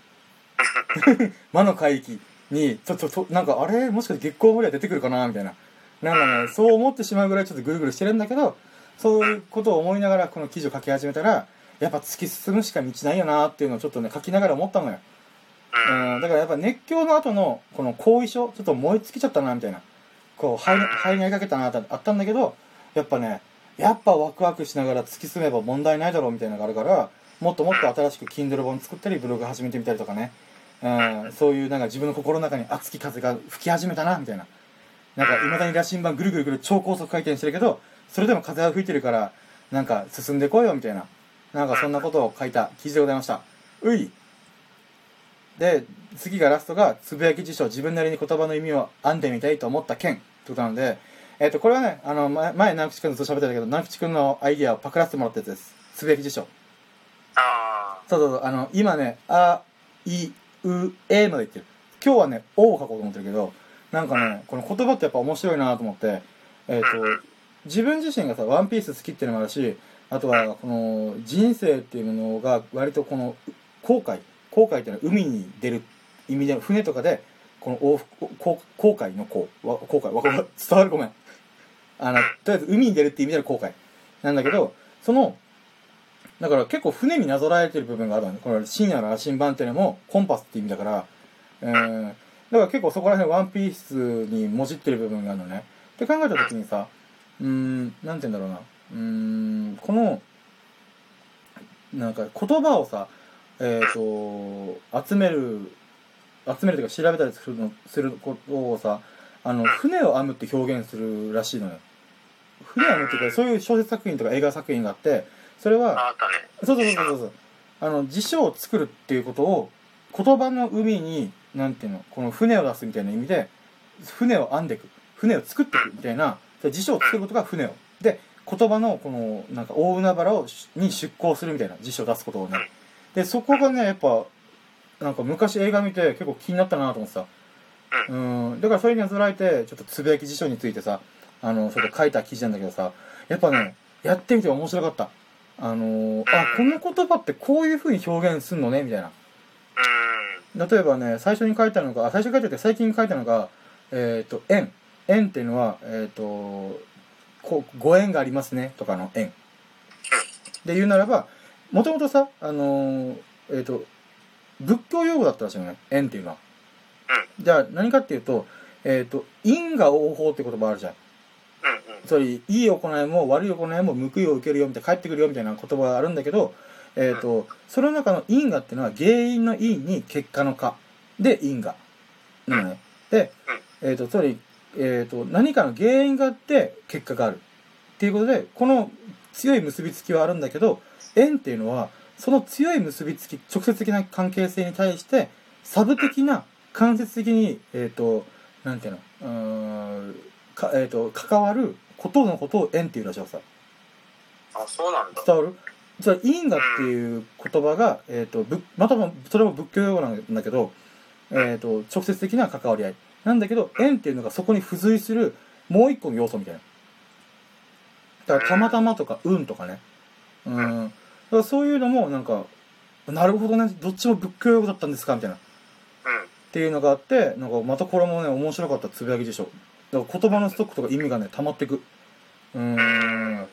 [LAUGHS] 魔の海域に、ちょっと、なんか、あれ？もしかして月光森は出てくるかな？みたいな。なんかね、そう思ってしまうぐらいちょっとぐるぐるしてるんだけど、そういうことを思いながらこの記事を書き始めたら、やっぱ突き進むしか道ないよなっていうのをちょっとね、書きながら思ったのよ。うん、だからやっぱ熱狂の後のこの後遺症、ちょっと燃え尽きちゃったなみたいな。こう、肺に肺にかけたなってあったんだけど、やっぱね、やっぱワクワクしながら突き進めば問題ないだろうみたいなのがあるから、もっともっと新しく Kindle 本作ったり、ブログ始めてみたりとかね。うん、そういうなんか自分の心の中に熱き風が吹き始めたなみたいな。なんか、未だに羅針盤ぐるぐるぐる超高速回転してるけど、それでも風が吹いてるから、なんか進んでこいよみたいな。なんかそんなことを書いた記事でございました。ういで、次がラストが、つぶやき辞書、自分なりに言葉の意味を編んでみたいと思った件。ってことなので、えっ、ー、と、これはね、あの、前、前直吉くんと喋ってたけど、直吉くんのアイディアをパクらせてもらったやつです。つぶやき辞書。ああ。そうそうそう、あの、今ね、あ、い、う、えまで言ってる。今日はね、おを書こうと思ってるけど、なんかね、この言葉ってやっぱ面白いなと思って、えっ、ー、と、自分自身がさ、ワンピース好きっていうのもあるし、あとは、この、人生っていうものが、割とこの、航海、航海っていうのは海に出る意味で、船とかで、この往復、航海の航、航海、わかる伝わるごめん。あの、とりあえず海に出るって意味での航海。なんだけど、その、だから結構船になぞらえてる部分があるのね。この深夜の羅針盤っていうのもコンパスって意味だから、えー、だから結構そこら辺ワンピースにもじってる部分があるのね。って考えた時にさ、うーん、なんて言うんだろうな。うーん、この、なんか言葉をさ、えっ、ー、と、集める、集めるというか調べたりするの、することをさ、あの、船を編むって表現するらしいのよ。船を編むっていうか、そういう小説作品とか映画作品があって、それは、そうそうそうそうそう。あの、辞書を作るっていうことを、言葉の海になんていうの、この船を出すみたいな意味で、船を編んでいく。船を作っていくみたいな、辞書を作ることが船を。で、言葉のこの、なんか大海原をに出港するみたいな辞書を出すことをね。で、そこがね、やっぱ、なんか昔映画見て結構気になったなと思ってさ。うん。だからそれになぞらえて、ちょっとつぶやき辞書についてさ、あの、ちょっと書いた記事なんだけどさ、やっぱね、やってみて面白かった。あのー、あ、この言葉ってこういう風に表現すんのねみたいな。例えばね、最初に書いたのが、最初に書いてて最近書いたのが、えっ、ー、と、縁。縁っていうのは、えっ、ー、と、こご縁がありますね、とかの縁。で言うならば、もともとさ、あのー、えっ、ー、と、仏教用語だったらしいのね、縁っていうのは。じゃあ何かっていうと、えっ、ー、と、因果応報って言葉あるじゃん。つまり、いい行いも悪い行いも報いを受けるよみたいな、帰ってくるよみたいな言葉があるんだけど、えっ、ー、と、その中の因果っていうのは原因の因に結果の果で因果なのね。で、えっ、ー、と、つまり、えっ、ー、と、何かの原因があって結果がある。っていうことで、この強い結びつきはあるんだけど、縁っていうのは、その強い結びつき、直接的な関係性に対して、サブ的な、間接的に、えっ、と、なんていうの、うん、か、えっ、と、関わることのことを縁っていうらしいさ。あ、そうなんだ。伝わる？それ因果っていう言葉が、えっ、ー、と、ぶ、またもそれも仏教用語なんだけど、えっ、ー、と、直接的な関わり合い。なんだけど、縁っていうのがそこに付随するもう一個の要素みたいな。だから、たまたまとか運とかね。うん。だからそういうのも、なんか、なるほどね、どっちも仏教用語だったんですかみたいな。っていうのがあって、なんかまたこれもね、面白かったつぶやきでしょ。だから言葉のストックとか意味がね、溜まっていく。うん。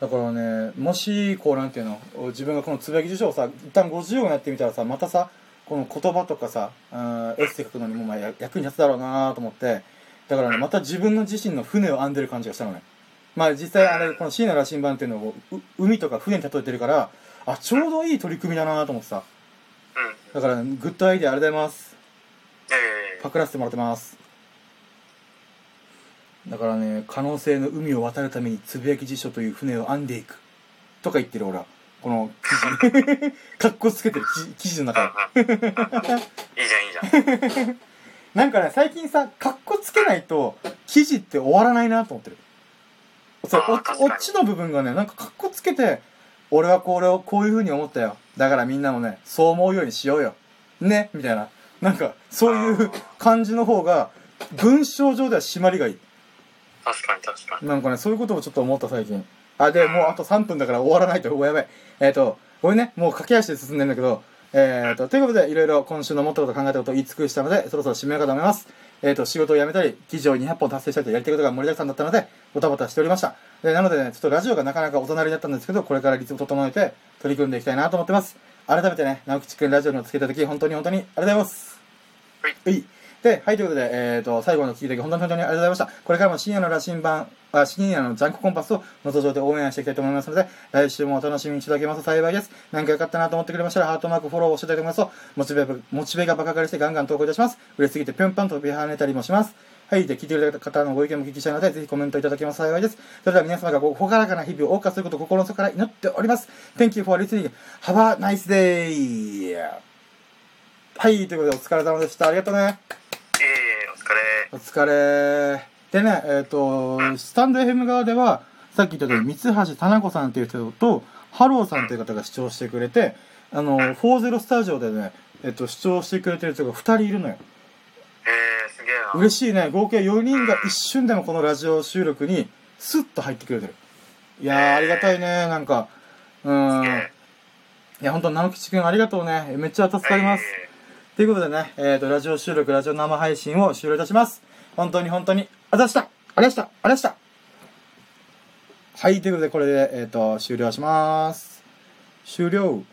だからね、もし、こうなんていうの、自分がこのつぶやき辞書をさ、一旦50音やってみたらさ、またさ、この言葉とかさ、エッセ書くのにもまあ役に立つだろうなと思って、だからね、また自分の自身の船を編んでる感じがしたのね。まあ実際あれ、この椎名羅針盤っていうのを海とか船に例えてるから、あ、ちょうどいい取り組みだなと思ってさ。だから、ね、グッドアイデアありがとうございます。パクらせてもらってます。だからね可能性の海を渡るためにつぶやき辞書という船を編んでいく。とか言ってる俺はこの記事。かっこつけてる記事の中。で [LAUGHS] いいじゃんいいじゃん。なんかね最近さかっこつけないと記事って終わらないなと思ってる。そうおっちの部分がねなんかかっこつけて俺はこれをこういう風に思ったよ。だからみんなもねそう思うようにしようよ。ねみたいな。なんかそういう感じの方が文章上では締まりがいい確かに確かに。なんかね、そういうことをちょっと思った最近。あ、で、もうあと3分だから終わらないと、おやばい。えっ、ー、と、これね、もう駆け足で進んでんだけど、えっ、ー、と、ということで、いろいろ今週の思ったこと考えたことを言い尽くしたので、そろそろ締めようかと思います。えっ、ー、と、仕事を辞めたり、記事を200本達成したりとやりたいことが盛りだくさんだったので、バタバタしておりました。でなのでね、ちょっとラジオがなかなかお隣だったんですけど、これから率を整えて取り組んでいきたいなと思ってます。改めてね、直吉くんラジオにつけた時、本当に本当にありがとうございます。はい。で、はい、ということで、えっ、ー、と、最後の聞いて本当に本当にありがとうございました。これからも深夜の羅針盤、あ深夜のジャンクコンパスをの登場で応援していきたいと思いますので、来週もお楽しみにいただけますと幸いです。何か良かったなと思ってくれましたら、ハートマーク、フォローをしていただけますと、モチベ、モチベがバカ上がりしてガンガン投稿いたします。嬉しすぎてぴょんぱん飛び跳ねたりもします。はい。で、聞いてくれた方のご意見も聞きしたいので、ぜひコメントいただけますと幸いです。それでは皆様がごほがらかな日々を謳歌することを心の底から祈っております。Thank you for listening. Have a nice day! はい。ということで、お疲れ様でした。ありがとうね。お疲れ。でね、えっ、ー、と、スタンド FM 側では、さっき言ったように、三橋田子さんっていう人と、ハローさんという方が視聴してくれて、あの、40スタジオでね、えっ、ー、と、視聴してくれてる人が2人いるのよ。へえすげえな。嬉しいね。合計4人が一瞬でもこのラジオ収録に、スッと入ってくれてる。いやー、ありがたいね。なんか、うん。いや、ほんと、直吉くんありがとうね。めっちゃ助かります。ということでね、えっ、ー、と、ラジオ収録、ラジオ生配信を終了いたします。本当に本当に、あざしたありがとうござしたありしたはい、ということで、これで、えっ、ー、と、終了します。終了。